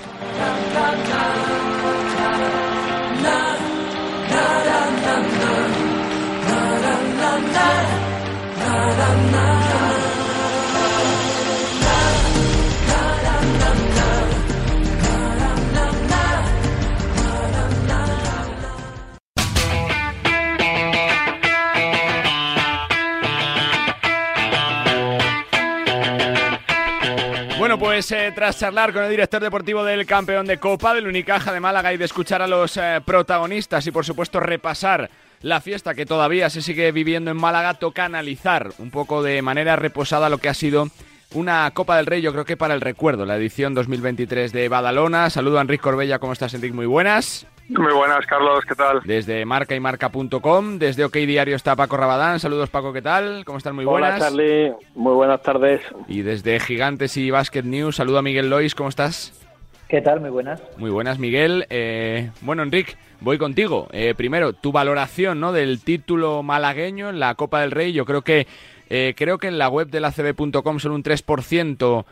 Pues eh, tras charlar con el director deportivo del campeón de Copa, del Unicaja de Málaga y de escuchar a los eh, protagonistas y por supuesto repasar la fiesta que todavía se sigue viviendo en Málaga, toca analizar un poco de manera reposada lo que ha sido una Copa del Rey, yo creo que para el recuerdo, la edición 2023 de Badalona. Saludo a Enrique Corbella, ¿cómo estás, Enrique? Muy buenas. Muy buenas, Carlos, ¿qué tal? Desde marca y marca.com, desde OK Diario está Paco Rabadán. Saludos, Paco, ¿qué tal? ¿Cómo están? Muy buenas. Hola, Charlie. Muy buenas tardes. Y desde Gigantes y Basket News, saludo a Miguel Lois, ¿cómo estás? ¿Qué tal? Muy buenas. Muy buenas, Miguel. Eh, bueno, Enrique, voy contigo. Eh, primero, tu valoración ¿no? del título malagueño en la Copa del Rey. Yo creo que eh, creo que en la web de la CB.com solo un 3%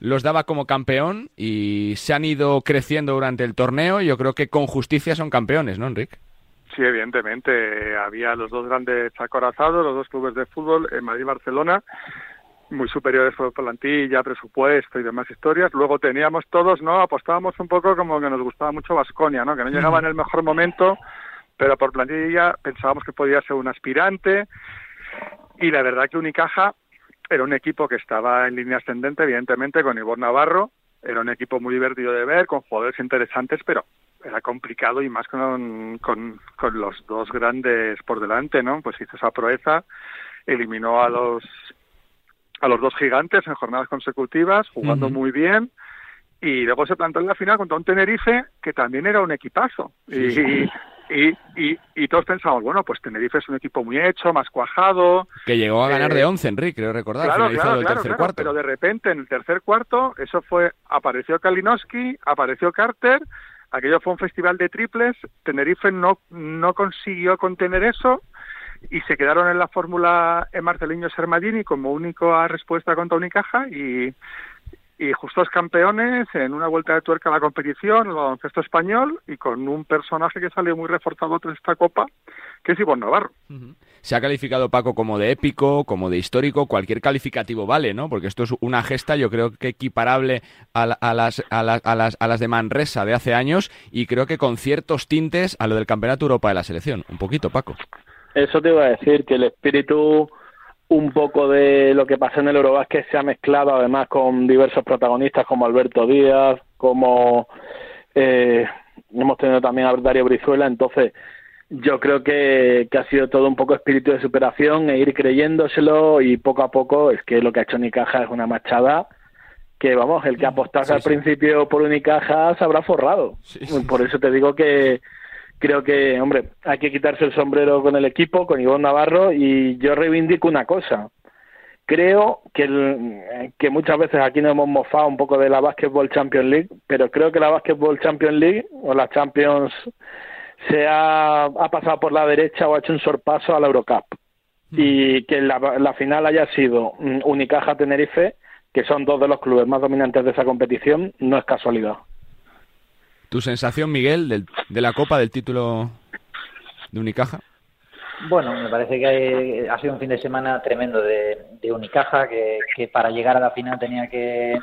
los daba como campeón y se han ido creciendo durante el torneo. Yo creo que con justicia son campeones, ¿no, Enrique? Sí, evidentemente. Había los dos grandes acorazados, los dos clubes de fútbol, en Madrid y Barcelona, muy superiores por plantilla, presupuesto y demás historias. Luego teníamos todos, ¿no? Apostábamos un poco como que nos gustaba mucho Vasconia, ¿no? Que no llegaba en el mejor momento, pero por plantilla pensábamos que podía ser un aspirante. Y la verdad que Unicaja era un equipo que estaba en línea ascendente, evidentemente, con Ivor Navarro. Era un equipo muy divertido de ver, con jugadores interesantes, pero era complicado y más con, con, con los dos grandes por delante, ¿no? Pues hizo esa proeza, eliminó a los a los dos gigantes en jornadas consecutivas, jugando muy bien, y luego se plantó en la final contra un Tenerife que también era un equipazo. y, y, y, y, todos pensamos, bueno, pues Tenerife es un equipo muy hecho, más cuajado. Que llegó a ganar eh, de 11, Enrique, creo recordar, claro, claro, claro, tercer claro, cuarto. Pero de repente, en el tercer cuarto, eso fue, apareció Kalinowski, apareció Carter, aquello fue un festival de triples, Tenerife no, no consiguió contener eso y se quedaron en la fórmula Marceliño Sermadini como única respuesta contra Unicaja y, y justos campeones en una vuelta de tuerca a la competición, el baloncesto español, y con un personaje que salió muy reforzado en esta copa, que es Ivonne Navarro. Se ha calificado Paco como de épico, como de histórico, cualquier calificativo vale, ¿no? Porque esto es una gesta, yo creo que equiparable a, a a, las, a las de Manresa de hace años y creo que con ciertos tintes a lo del Campeonato Europa de la selección. Un poquito, Paco. Eso te iba a decir, que el espíritu un poco de lo que pasó en el Eurobásquet se ha mezclado además con diversos protagonistas como Alberto Díaz, como eh, hemos tenido también a Dario Brizuela, entonces yo creo que, que ha sido todo un poco espíritu de superación e ir creyéndoselo y poco a poco es que lo que ha hecho Unicaja es una machada que vamos, el que apostase al principio por Unicaja se habrá forrado. Por eso te digo que creo que, hombre, hay que quitarse el sombrero con el equipo, con Ivonne Navarro, y yo reivindico una cosa. Creo que, el- que muchas veces aquí nos hemos mofado un poco de la Basketball Champions League, pero creo que la Basketball Champions League o la Champions se ha, ha pasado por la derecha o ha hecho un sorpaso a la Eurocup. Y que la, la final haya sido mm, Unicaja Tenerife, que son dos de los clubes más dominantes de esa competición, no es casualidad. ¿Tu sensación, Miguel, del- de la Copa, del título de Unicaja? Bueno, me parece que ha sido un fin de semana tremendo de, Unicaja, que, para llegar a la final tenía que,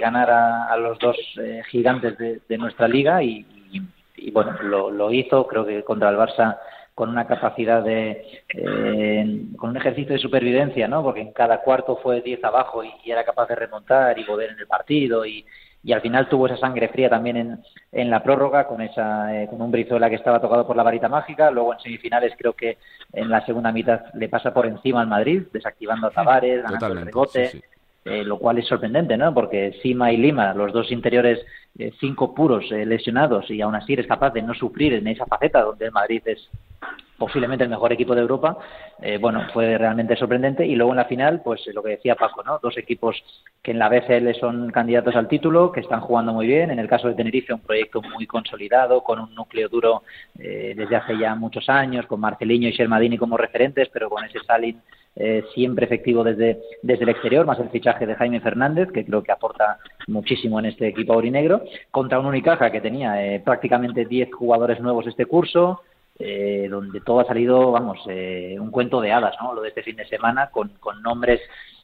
ganar a, los dos eh, gigantes de, nuestra liga y, y- y, bueno, lo, lo hizo, creo que contra el Barça con una capacidad de, eh, con un ejercicio de supervivencia, ¿no? Porque en cada cuarto fue 10 abajo y, y era capaz de remontar y volver en el partido y, y al final tuvo esa sangre fría también en, en la prórroga con esa eh, con un Brizuela que estaba tocado por la varita mágica luego en semifinales creo que en la segunda mitad le pasa por encima al Madrid desactivando a Tavares ganando el rebote sí, sí. eh, lo cual es sorprendente, ¿no? Porque Sima y Lima, los dos interiores, eh, cinco puros eh, lesionados, y aún así eres capaz de no sufrir en esa faceta donde el Madrid es posiblemente el mejor equipo de Europa, eh, bueno, fue realmente sorprendente. Y luego en la final, pues lo que decía Paco, ¿no? Dos equipos que en la BCL son candidatos al título, que están jugando muy bien. En el caso de Tenerife, un proyecto muy consolidado, con un núcleo duro eh, desde hace ya muchos años, con Marceliño y Shermadini como referentes, pero con ese Salin eh, siempre efectivo desde, desde el exterior, más el fichaje de Jaime Fernández, que creo que aporta muchísimo en este equipo aurinegro, contra un Unicaja que tenía eh, prácticamente 10 jugadores nuevos este curso, eh, donde todo ha salido, vamos, eh, un cuento de hadas, ¿no? Lo de este fin de semana, con, con nombres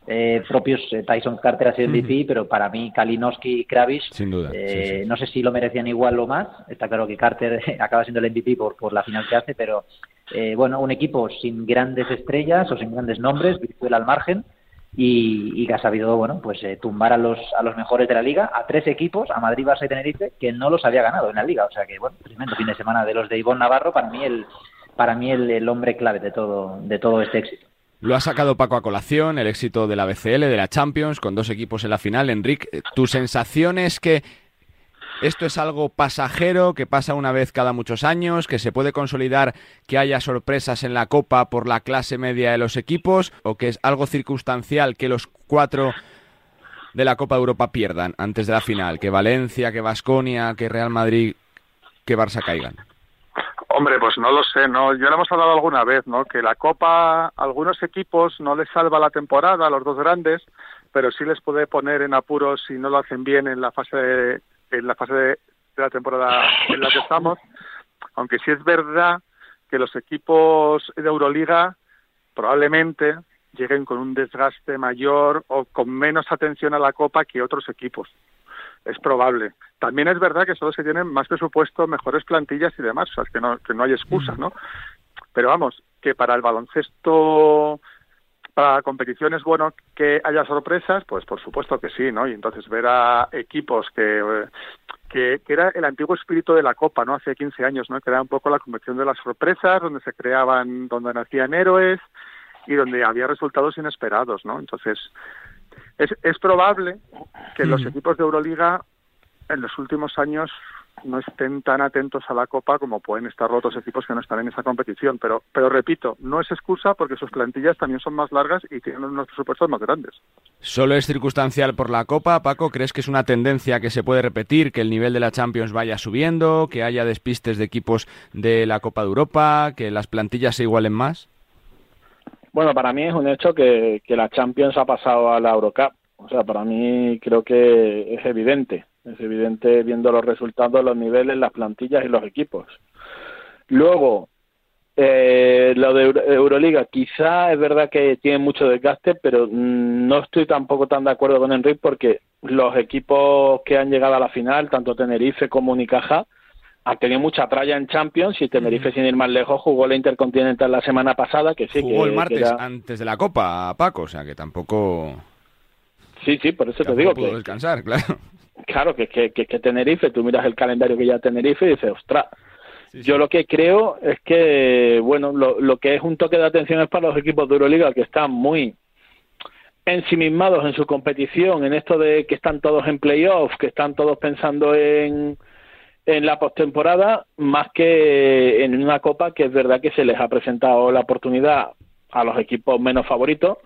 eh, propios. eh, Tyson Carter ha sido MVP, pero para mí Kalinowski y Kravis, Sin duda. sí, eh, sí. no sé si lo merecían igual o más. Está claro que Carter acaba siendo el MVP por, por la final que hace, pero eh, bueno, un equipo sin grandes estrellas o sin grandes nombres, Brizuela al margen, y, y que ha sabido bueno pues eh, tumbar a los a los mejores de la liga a tres equipos a Madrid Barça y Tenerife que no los había ganado en la liga o sea que bueno tremendo fin de semana de los de Ivonne Navarro para mí el para mí el, el hombre clave de todo de todo este éxito Lo ha sacado Paco a colación, el éxito de la BCL, de la Champions, con dos equipos en la final. Enrique, ¿tu sensación es que esto es algo pasajero, que pasa una vez cada muchos años, que se puede consolidar que haya sorpresas en la Copa por la clase media de los equipos, o que es algo circunstancial que los cuatro de la Copa de Europa pierdan antes de la final, que Valencia, que Vasconia, que Real Madrid, que Barça caigan? Hombre, pues no lo sé, ¿no? Ya lo hemos hablado alguna vez, ¿no? Que la Copa, a algunos equipos no les salva la temporada, a los dos grandes, pero sí les puede poner en apuros si no lo hacen bien en la fase de, en la fase de, la temporada en la que estamos. Aunque sí es verdad que los equipos de Euroliga probablemente lleguen con un desgaste mayor o con menos atención a la Copa que otros equipos es probable. También es verdad que solo se tienen más presupuesto, mejores plantillas y demás, o sea, que no, que no hay excusa, ¿no? Pero vamos, que para el baloncesto, para la competición es bueno que haya sorpresas, pues por supuesto que sí, ¿no? Y entonces ver a equipos que, que, que era el antiguo espíritu de la Copa, ¿no? Hace 15 años, ¿no? Que era un poco la competición de las sorpresas, donde se creaban, donde nacían héroes y donde había resultados inesperados, ¿no? Entonces, es, es probable que los equipos de Euroliga en los últimos años no estén tan atentos a la Copa como pueden estar otros equipos que no están en esa competición. Pero, pero repito, no es excusa porque sus plantillas también son más largas y tienen unos presupuestos más grandes. ¿Solo es circunstancial por la Copa, Paco? ¿Crees que es una tendencia que se puede repetir, que el nivel de la Champions vaya subiendo, que haya despistes de equipos de la Copa de Europa, que las plantillas se igualen más? Bueno, para mí es un hecho que, que la Champions ha pasado a la Eurocup. O sea, para mí creo que es evidente. Es evidente viendo los resultados, los niveles, las plantillas y los equipos. Luego, eh, lo de Euroliga, quizá es verdad que tiene mucho desgaste, pero mm, no estoy tampoco tan de acuerdo con Enrique porque los equipos que han llegado a la final, tanto Tenerife como Unicaja, ha tenido mucha tralla en Champions y Tenerife, sin ir más lejos, jugó la Intercontinental la semana pasada, que sí. Jugó que, el martes era- antes de la Copa, Paco, o sea que tampoco... Sí, sí, por eso te digo pudo que, descansar, claro. Claro, que, que, que, que Tenerife, tú miras el calendario que ya Tenerife y dices, ostras. Yo lo que creo es que, bueno, lo, lo que es un toque de atención es para los equipos de Euroliga que están muy ensimismados en su competición, en esto de que están todos en playoffs, que están todos pensando en, en la postemporada, más que en una copa que es verdad que se les ha presentado la oportunidad a los equipos menos favoritos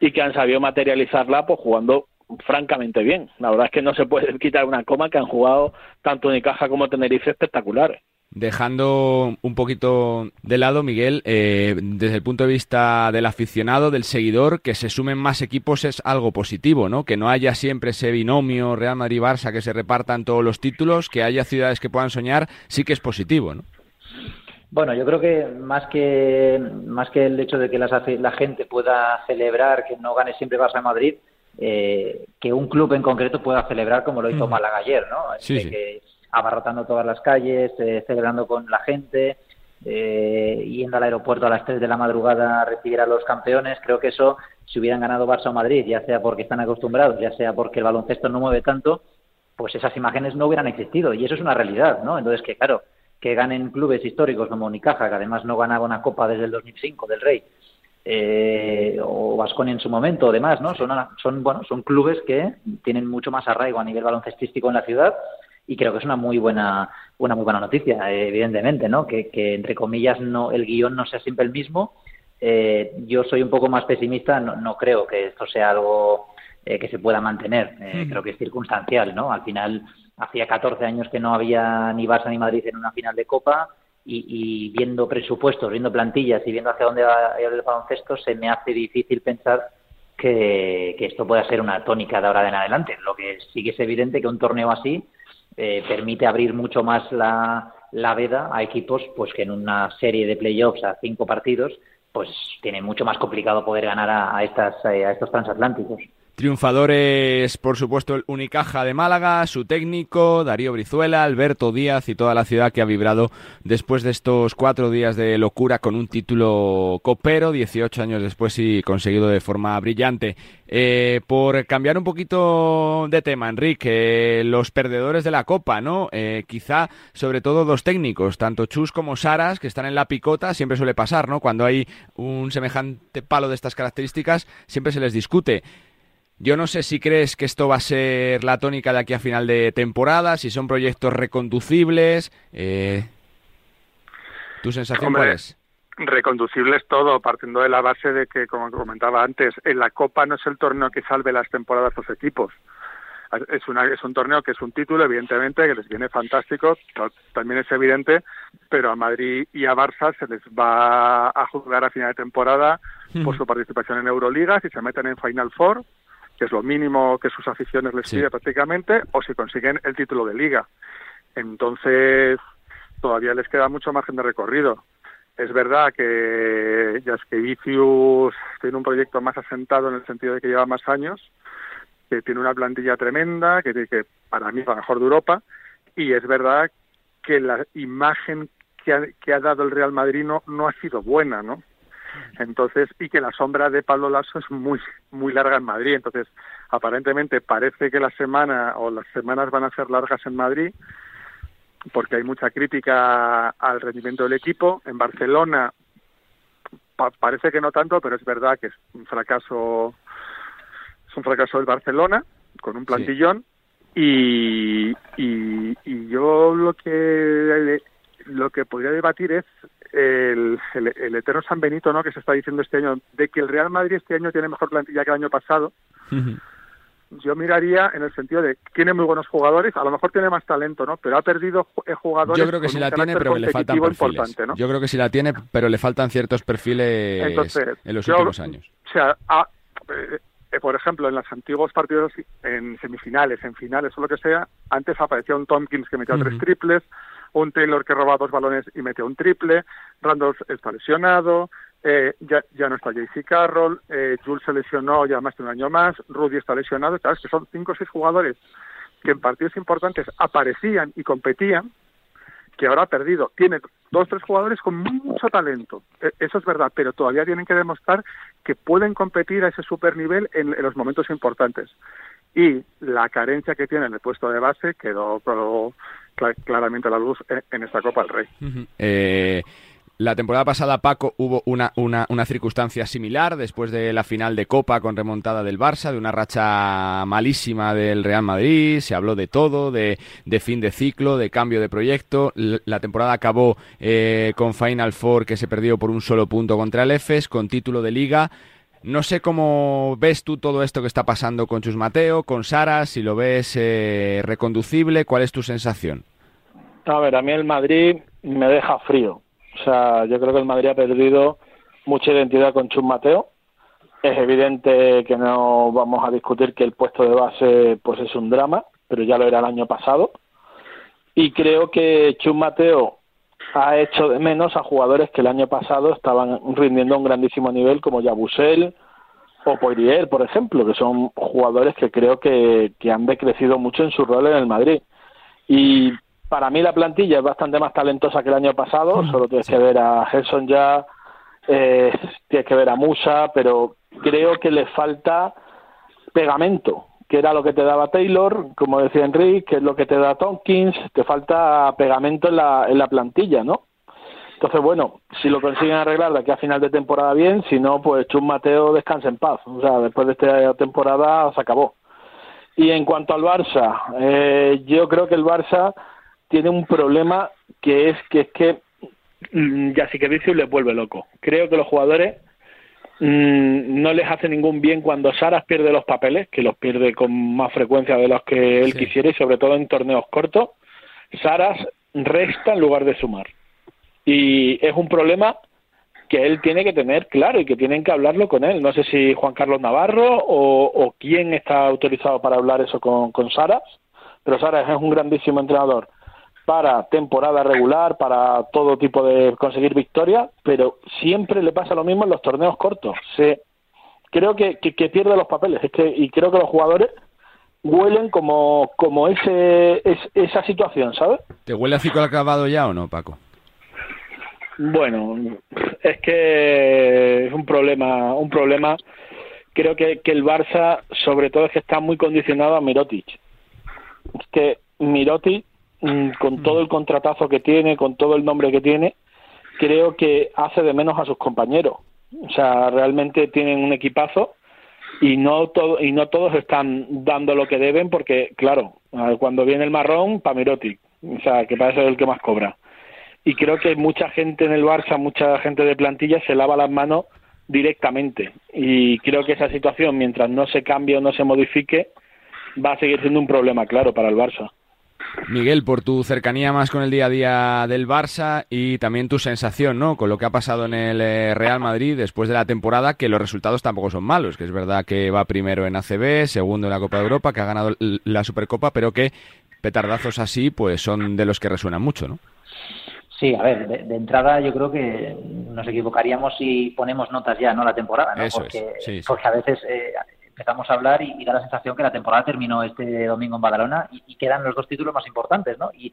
y que han sabido materializarla pues jugando francamente bien. La verdad es que no se puede quitar una coma que han jugado tanto Unicaja como Tenerife espectaculares. Dejando un poquito de lado, Miguel, eh, desde el punto de vista del aficionado, del seguidor, que se sumen más equipos es algo positivo, ¿no? Que no haya siempre ese binomio Real Madrid-Barça que se repartan todos los títulos, que haya ciudades que puedan soñar, sí que es positivo, ¿no? Bueno, yo creo que más que más que el hecho de que las la gente pueda celebrar que no gane siempre Barça Madrid, eh, que un club en concreto pueda celebrar como lo hizo Mm. Málaga ayer, ¿no? Sí, De sí. que abarrotando todas las calles, eh, celebrando con la gente, eh, yendo al aeropuerto a las 3 de la madrugada a recibir a los campeones. Creo que eso, si hubieran ganado Barça o Madrid, ya sea porque están acostumbrados, ya sea porque el baloncesto no mueve tanto, pues esas imágenes no hubieran existido. Y eso es una realidad, ¿no? Entonces, que claro, que ganen clubes históricos como Unicaja, que además no ganaba una copa desde el 2005 del Rey, eh, o Vasconia en su momento, o demás, ¿no? Son, son, bueno, son clubes que tienen mucho más arraigo a nivel baloncestístico en la ciudad y creo que es una muy buena una muy buena noticia, eh, evidentemente, ¿no? Que, que, entre comillas no el guion no sea siempre el mismo. Eh, yo soy un poco más pesimista, no, no creo que esto sea algo eh, que se pueda mantener. Eh, Creo que es circunstancial, ¿no? Al final hacía 14 años que no había ni Barça ni Madrid en una final de Copa y, y viendo presupuestos, viendo plantillas y viendo hacia dónde va el baloncesto, se me hace difícil pensar que, esto pueda ser una tónica de ahora en adelante. Lo que sí que es evidente que un torneo así eh, permite abrir mucho más la, la veda a equipos pues que en una serie de playoffs a cinco partidos pues tiene mucho más complicado poder ganar a, a estas eh, a estos transatlánticos Triunfadores, por supuesto, el Unicaja de Málaga, su técnico, Darío Brizuela, Alberto Díaz y toda la ciudad que ha vibrado después de estos cuatro días de locura con un título copero, 18 años después y conseguido de forma brillante. Eh, por cambiar un poquito de tema, Enrique, los perdedores de la Copa, ¿no? Eh, quizá, sobre todo, dos técnicos, tanto Chus como Saras, que están en la picota, siempre suele pasar, ¿no? Cuando hay un semejante palo de estas características, siempre se les discute. Yo no sé si crees que esto va a ser la tónica de aquí a final de temporada, si son proyectos reconducibles. Eh, ¿Tu sensación Hombre, cuál es? Reconducible es todo, partiendo de la base de que, como comentaba antes, en la Copa no es el torneo que salve las temporadas a los equipos. Es, una, es un torneo que es un título, evidentemente, que les viene fantástico, también es evidente, pero a Madrid y a Barça se les va a juzgar a final de temporada por su participación en Euroliga, si se meten en Final Four, que es lo mínimo que sus aficiones les Sí. pide prácticamente, o si consiguen el título de liga. Entonces, todavía les queda mucho margen de recorrido. Es verdad que Jaskevicius tiene un proyecto más asentado en el sentido de que lleva más años, que tiene una plantilla tremenda, que para mí es la mejor de Europa, y es verdad que la imagen que ha, que ha dado el Real Madrid no, no ha sido buena, ¿no? Entonces, y que la sombra de Pablo Lasso es muy, muy larga en Madrid. Entonces, aparentemente parece que la semana o las semanas van a ser largas en Madrid, porque hay mucha crítica al rendimiento del equipo. En Barcelona pa- parece que no tanto, pero es verdad que es un fracaso, es un fracaso del Barcelona con un plantillón. Y, y, y yo lo que lo que podría debatir es el, el, el eterno San Benito, ¿no? Que se está diciendo este año de que el Real Madrid este año tiene mejor plantilla que el año pasado. Yo miraría en el sentido de que tiene muy buenos jugadores, a lo mejor tiene más talento, ¿no? Pero ha perdido eh, jugadores. Yo creo que sí un la tiene, pero le faltan perfiles. ¿no? Yo creo que sí la tiene, pero le faltan ciertos perfiles Entonces, en los yo- últimos años. O sea, a- eh, eh, por ejemplo, en los antiguos partidos, en semifinales, en finales o lo que sea, antes aparecía un Tompkins que metía tres triples, un Taylor que robaba dos balones y metía un triple, Randolph está lesionado, eh, ya, no está JC Carroll, eh, Jules se lesionó ya más de un año más, Rudy está lesionado, sabes que son cinco o seis jugadores que en partidos importantes aparecían y competían, que ahora ha perdido. Tiene dos tres jugadores con mucho talento, E- eso es verdad, pero todavía tienen que demostrar que pueden competir a ese super nivel en, en los momentos importantes. Y la carencia que tiene en el puesto de base quedó claramente la luz en, esta Copa del Rey. Eh, la temporada pasada, Paco, hubo una, una, una circunstancia similar después de la final de Copa con remontada del Barça, de una racha malísima del Real Madrid. Se habló de todo, de, de fin de ciclo, de cambio de proyecto. La temporada acabó eh, con Final Four que se perdió por un solo punto contra el EFES, con título de liga. No sé cómo ves tú todo esto que está pasando con Chus Mateo, con Sara, si lo ves eh, reconducible, ¿cuál es tu sensación? A ver, a mí el Madrid me deja frío. O sea, yo creo que el Madrid ha perdido mucha identidad con Chus Mateo. Es evidente que no vamos a discutir que el puesto de base pues es un drama, pero ya lo era el año pasado. Y creo que Chus Mateo ha hecho de menos a jugadores que el año pasado estaban rindiendo a un grandísimo nivel, como Yabusel o Poirier, por ejemplo, que son jugadores que creo que, que han decrecido mucho en su rol en el Madrid. Y para mí la plantilla es bastante más talentosa que el año pasado, solo tienes que ver a Gerson ya, eh, tienes que ver a Musa, pero creo que le falta pegamento, que era lo que te daba Taylor, como decía Enrique, que es lo que te da Tompkins, te falta pegamento en la, en la plantilla, ¿no? Entonces, bueno, si lo consiguen arreglar de aquí a final de temporada bien, si no, pues Chus Mateo descansa en paz. O sea, después de esta temporada se acabó. Y en cuanto al Barça, eh, yo creo que el Barça tiene un problema que es que es que mm, ya sí que les vuelve loco. Creo que los jugadores mm, no les hace ningún bien cuando Saras pierde los papeles, que los pierde con más frecuencia de los que él quisiera y sobre todo en torneos cortos. Saras resta en lugar de sumar. Y es un problema que él tiene que tener claro y que tienen que hablarlo con él. No sé si Juan Carlos Navarro o, o quién está autorizado para hablar eso con, con Saras, pero Saras es un grandísimo entrenador para temporada regular, para todo tipo de conseguir victorias, pero siempre le pasa lo mismo en los torneos cortos. Se creo que, que, que pierde los papeles. Es que, y creo que los jugadores huelen como, como ese, es, esa situación, ¿sabes? ¿Te huele a ciclo acabado ya o no, Paco? Bueno, es que es un problema, un problema. Creo que, que el Barça, sobre todo, es que está muy condicionado a Mirotic. Es que Mirotic, con todo el contratazo que tiene, con todo el nombre que tiene, creo que hace de menos a sus compañeros. O sea, realmente tienen un equipazo y no todo, y no todos están dando lo que deben porque, claro, cuando viene el marrón, Mirotic, o sea, que parece el que más cobra y creo que mucha gente en el Barça, mucha gente de plantilla se lava las manos directamente y creo que esa situación mientras no se cambie o no se modifique va a seguir siendo un problema claro para el Barça. Miguel, por tu cercanía más con el día a día del Barça y también tu sensación, ¿no? Con lo que ha pasado en el eh, Real Madrid después de la temporada, que los resultados tampoco son malos, que es verdad que va primero en ACB, segundo en la Copa de Europa, que ha ganado la Supercopa, pero que petardazos así, pues son de los que resuenan mucho, ¿no? Sí, a ver, de, entrada yo creo que nos equivocaríamos si ponemos notas ya, no la temporada, ¿no? porque, porque a veces eh, empezamos a hablar y, da la sensación que la temporada terminó este domingo en Badalona y, quedan los dos títulos más importantes, ¿no? Y,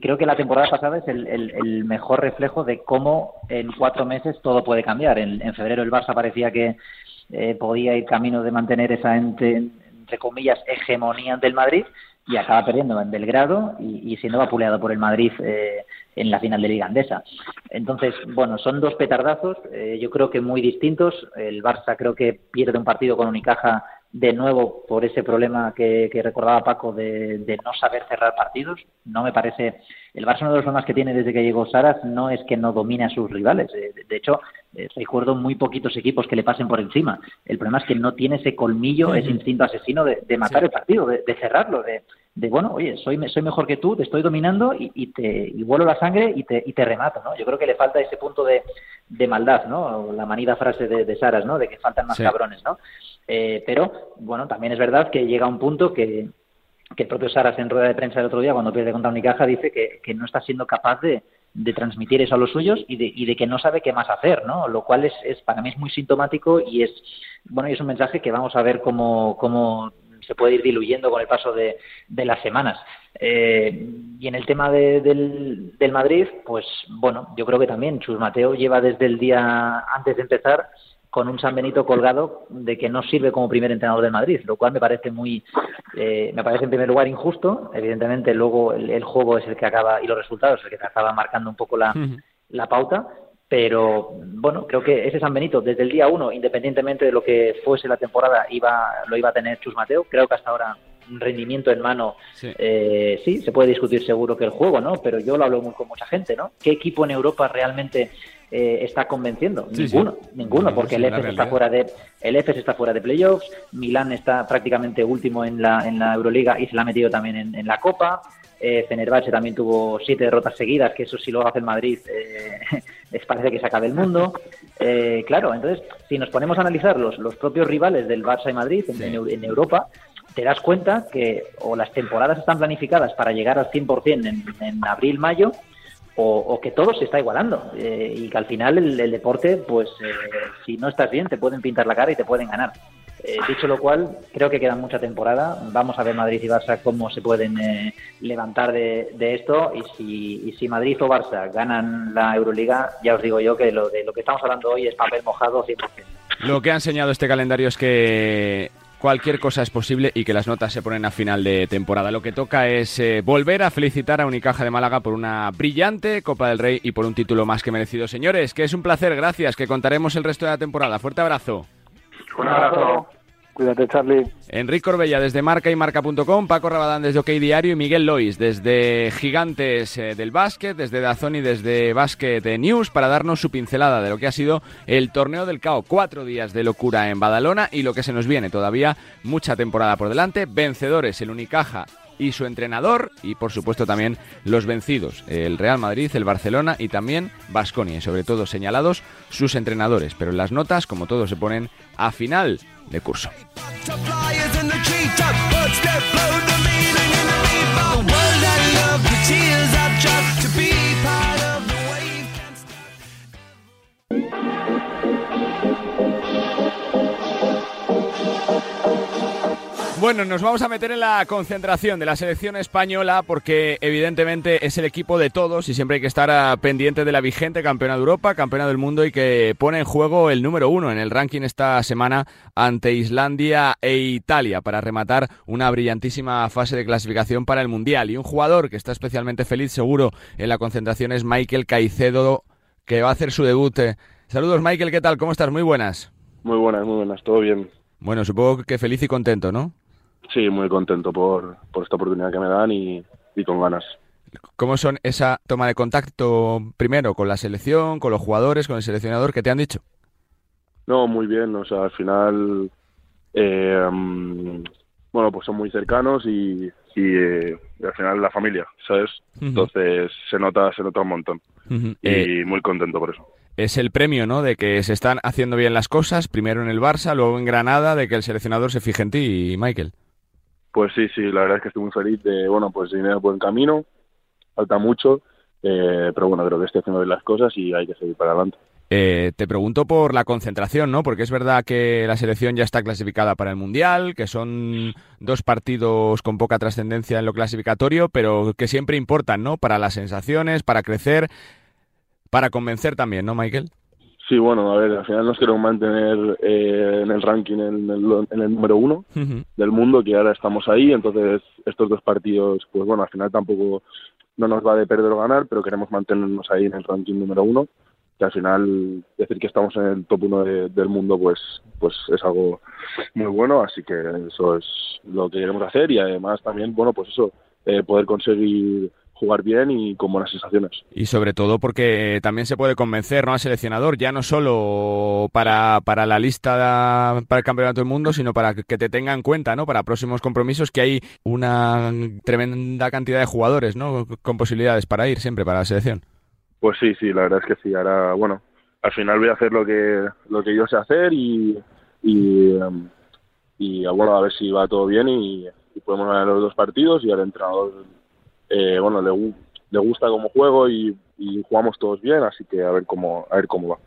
creo que la temporada pasada es el, mejor reflejo de cómo en cuatro meses todo puede cambiar. En, febrero el Barça parecía que eh, podía ir camino de mantener esa, entre, entre comillas, hegemonía del Madrid y acaba perdiendo en Belgrado y, siendo vapuleado por el Madrid eh, en la final de Liga Andesa. Entonces, bueno, son dos petardazos, eh, yo creo que muy distintos. El Barça creo que pierde un partido con Unicaja de nuevo por ese problema que, recordaba Paco de, no saber cerrar partidos. No me parece. El Barça, uno de los problemas que tiene desde que llegó Saras, no es que no domine a sus rivales. Eh, de, hecho, eh, recuerdo muy poquitos equipos que le pasen por encima. El problema es que no tiene ese colmillo, ese instinto asesino de, matar el partido, de, cerrarlo, de, de bueno, oye, soy, soy mejor que tú, te estoy dominando y, y te y vuelo la sangre y te, y te remato, ¿no? Yo creo que le falta ese punto de, de maldad, ¿no? La manida frase de, de Saras, ¿no? De que faltan más cabrones, ¿no? Eh, pero, bueno, también es verdad que llega un punto que, que el propio Saras en rueda de prensa el otro día, cuando pierde contra Unicaja, dice que, que no está siendo capaz de, de transmitir eso a los suyos y de, y de que no sabe qué más hacer, ¿no? Lo cual es, es para mí es muy sintomático y es, bueno, y es un mensaje que vamos a ver cómo, cómo se puede ir diluyendo con el paso de, las semanas. Eh, y en el tema del, del, Madrid, pues bueno, yo creo que también Chus Mateo lleva desde el día antes de empezar con un San Benito colgado de que no sirve como primer entrenador del Madrid, lo cual me parece muy, eh, me parece en primer lugar injusto. Evidentemente, luego el, juego es el que acaba y los resultados es el que acaba marcando un poco la, la pauta, pero bueno, creo que ese San Benito desde el día uno, independientemente de lo que fuese la temporada, iba, lo iba a tener Chus Mateo. Creo que hasta ahora un rendimiento en mano, sí. Eh, sí, se puede discutir seguro que el juego, ¿no? Pero yo lo hablo con mucha gente, ¿no? ¿Qué equipo en Europa realmente eh, está convenciendo? ninguno, ninguno, porque el EFES está fuera de el EFES está fuera de playoffs, Milán está prácticamente último en la en la Euroliga y se la ha metido también en, en la Copa. Eh, Fenerbahce también tuvo siete derrotas seguidas, que eso si lo hace el Madrid eh, es, parece que se acabe el mundo. Eh, claro, entonces, si nos ponemos a analizar los, los propios rivales del Barça y Madrid en, Europa, te das cuenta que o las temporadas están planificadas para llegar al 100% en, en abril, o, que todo se está igualando eh, y que al final el, deporte, pues si no estás bien, te pueden pintar la cara y te pueden ganar. Eh, dicho lo cual, creo que queda mucha temporada. Vamos a ver Madrid y Barça cómo se pueden eh, levantar de, esto. Y si, y si Madrid o Barça ganan la Euroliga, ya os digo yo que lo de lo que estamos hablando hoy es papel mojado 100%. Lo que ha enseñado este calendario es que cualquier cosa es posible y que las notas se ponen a final de temporada. Lo que toca es eh, volver a felicitar a Unicaja de Málaga por una brillante Copa del Rey y por un título más que merecido. Señores, que es un placer, gracias, que contaremos el resto de la temporada. Fuerte abrazo. Un abrazo. Cuídate, Charlie. Enrique Corbella desde marca y marca.com, Paco Rabadán desde OK Diario y Miguel Lois desde Gigantes eh, del Básquet, desde Dazón y desde Básquet News para darnos su pincelada de lo que ha sido el torneo del CAO. Cuatro días de locura en Badalona y lo que se nos viene todavía, mucha temporada por delante. Vencedores, el Unicaja y su entrenador y por supuesto también los vencidos, el Real Madrid, el Barcelona y también Basconia, y sobre todo señalados sus entrenadores, pero las notas como todos se ponen a final de curso. Bueno, nos vamos a meter en la concentración de la selección española porque evidentemente es el equipo de todos y siempre hay que estar ah, pendiente de la vigente campeona de Europa, campeona del mundo y que pone en juego el número uno en el ranking esta semana ante Islandia e Italia para rematar una brillantísima fase de clasificación para el Mundial. Y un jugador que está especialmente feliz seguro en la concentración es Michael Caicedo que va a hacer su debut. Saludos Michael, ¿qué tal? ¿Cómo estás? Muy buenas. Muy buenas, muy buenas, todo bien. Bueno, supongo que feliz y contento, ¿no? Sí, muy contento por, por esta oportunidad que me dan y, y con ganas. ¿Cómo son esa toma de contacto primero con la selección, con los jugadores, con el seleccionador? ¿Qué te han dicho? No, muy bien. O sea, al final, eh, mm, bueno, pues son muy cercanos y, y, eh, y al final la familia, ¿sabes? Entonces se nota, se nota un montón y Eh, muy contento por eso. es el premio, ¿no? De que se están haciendo bien las cosas, primero en el Barça, luego en Granada, de que el seleccionador se fije en ti, Michael. Pues sí, sí, la verdad es que estoy muy feliz de, bueno, pues ir en el buen camino, falta mucho, eh, pero bueno, creo que estoy haciendo bien las cosas y hay que seguir para adelante. Eh, te pregunto por la concentración, ¿no? Porque es verdad que la selección ya está clasificada para el Mundial, que son dos partidos con poca trascendencia en lo clasificatorio, pero que siempre importan, ¿no? Para las sensaciones, para crecer, para convencer también, ¿no, Michael? Sí, bueno, a ver, al final nos queremos mantener eh, en el ranking en el, en el número uno del mundo, que ahora estamos ahí, entonces estos dos partidos, pues bueno, al final tampoco no nos va de perder o ganar, pero queremos mantenernos ahí en el ranking número uno, que al final decir que estamos en el top uno de- del mundo, pues, pues es algo muy bueno, así que eso es lo que queremos hacer y además también, bueno, pues eso, eh, poder conseguir jugar bien y con buenas sensaciones. Y sobre todo porque también se puede convencer ¿no? al seleccionador, ya no solo para, para la lista para el Campeonato del Mundo, sino para que te tenga en cuenta ¿no? para próximos compromisos, que hay una tremenda cantidad de jugadores ¿no? con posibilidades para ir siempre para la selección. Pues sí, sí, la verdad es que sí. Ahora, bueno, al final voy a hacer lo que lo que yo sé hacer y y, em, y bueno, a ver si va todo bien y, y podemos ganar los dos partidos y al entrenador, eh, bueno, le, gu- le gusta cómo juego y, y jugamos todos bien, así que a ver cómo a ver cómo va.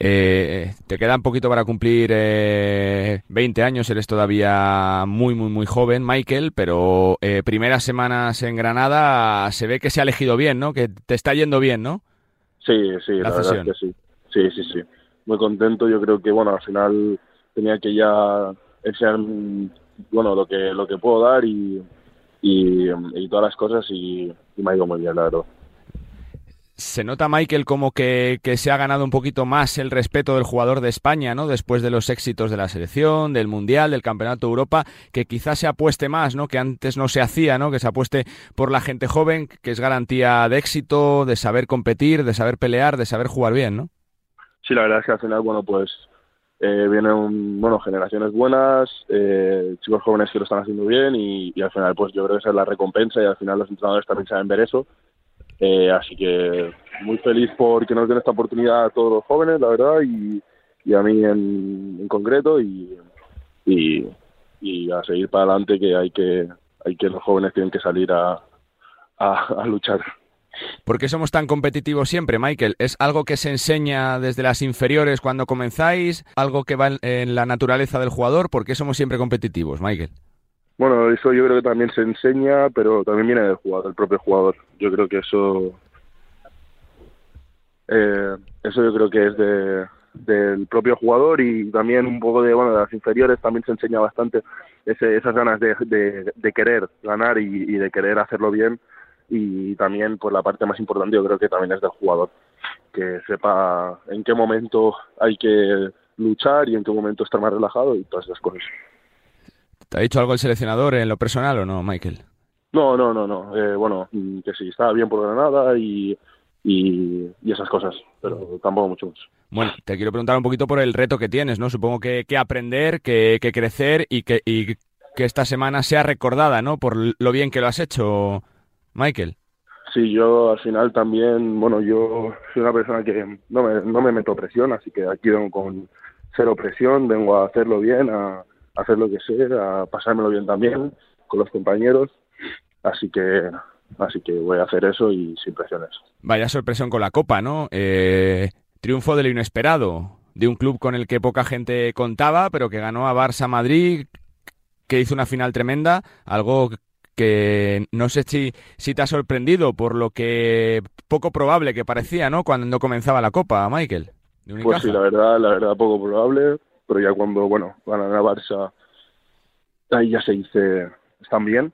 Eh, te queda un poquito para cumplir eh, 20 años, eres todavía muy, muy, muy joven, Michael, pero eh, primeras semanas en Granada se ve que se ha elegido bien, ¿no? Que te está yendo bien, ¿no? Sí, sí, La la, verdad es que sí. Sí, sí, sí. Muy contento. Yo creo que, bueno, al final tenía que ya enseñar, mm, bueno, lo que lo que puedo dar y, y, y todas las cosas y, y me ha ido muy bien, la verdad. Se nota, Michael, como que, que se ha ganado un poquito más el respeto del jugador de España, ¿no? Después de los éxitos de la selección, del Mundial, del Campeonato de Europa, que quizás se apueste más, ¿no? Que antes no se hacía, ¿no? Que se apueste por la gente joven, que es garantía de éxito, de saber competir, de saber pelear, de saber jugar bien, ¿no? Sí, la verdad es que al final, bueno, pues eh, vienen, bueno, generaciones buenas, eh, chicos jóvenes que lo están haciendo bien y, al final, pues yo creo que esa es la recompensa y al final los entrenadores también saben ver eso. Eh, así que muy feliz porque nos den esta oportunidad a todos los jóvenes, la verdad, y, y a mí en, concreto y, y, a seguir para adelante que hay que hay que los jóvenes tienen que salir a, a luchar. ¿Por qué somos tan competitivos siempre, Michael? ¿Es algo que se enseña desde las inferiores cuando comenzáis? ¿Algo que va en, la naturaleza del jugador? ¿Por qué somos siempre competitivos, Michael? Bueno, eso yo creo que también se enseña, pero también viene del jugador, del propio jugador. Yo creo que eso, eh, eso yo creo que es de, del propio jugador y también un poco de, bueno, de las inferiores también se enseña bastante ese, esas ganas de, de, querer ganar y de querer hacerlo bien y también pues la parte más importante yo creo que también es del jugador que sepa en qué momento hay que luchar y en qué momento estar más relajado y todas esas cosas. ¿Te ha dicho algo el seleccionador en lo personal o no, Michael? No, no, no, no. Eh, bueno, que sí, estaba bien por Granada y, y, y esas cosas, pero tampoco mucho más. Bueno, te quiero preguntar un poquito por el reto que tienes, ¿no? Supongo que, que aprender, que, que crecer y que, y que esta semana sea recordada, ¿no? Por lo bien que lo has hecho, Michael. Sí, yo al final también, bueno, yo soy una persona que no me, no me meto presión, así que aquí vengo con cero presión, vengo a hacerlo bien, a, a hacer lo que sé, a pasármelo bien también con los compañeros, así que así que voy a hacer eso y sin presiones. Vaya sorpresión con la Copa, ¿no? Eh, triunfo de lo inesperado, de un club con el que poca gente contaba, pero que ganó a Barça Madrid. que hizo una final tremenda, algo que no sé si, si te ha sorprendido por lo que poco probable que parecía, ¿no? Cuando comenzaba la Copa, Michael. Pues sí, la verdad, la verdad poco probable, pero ya cuando, bueno, ganan a Barça, ahí ya se dice, están bien,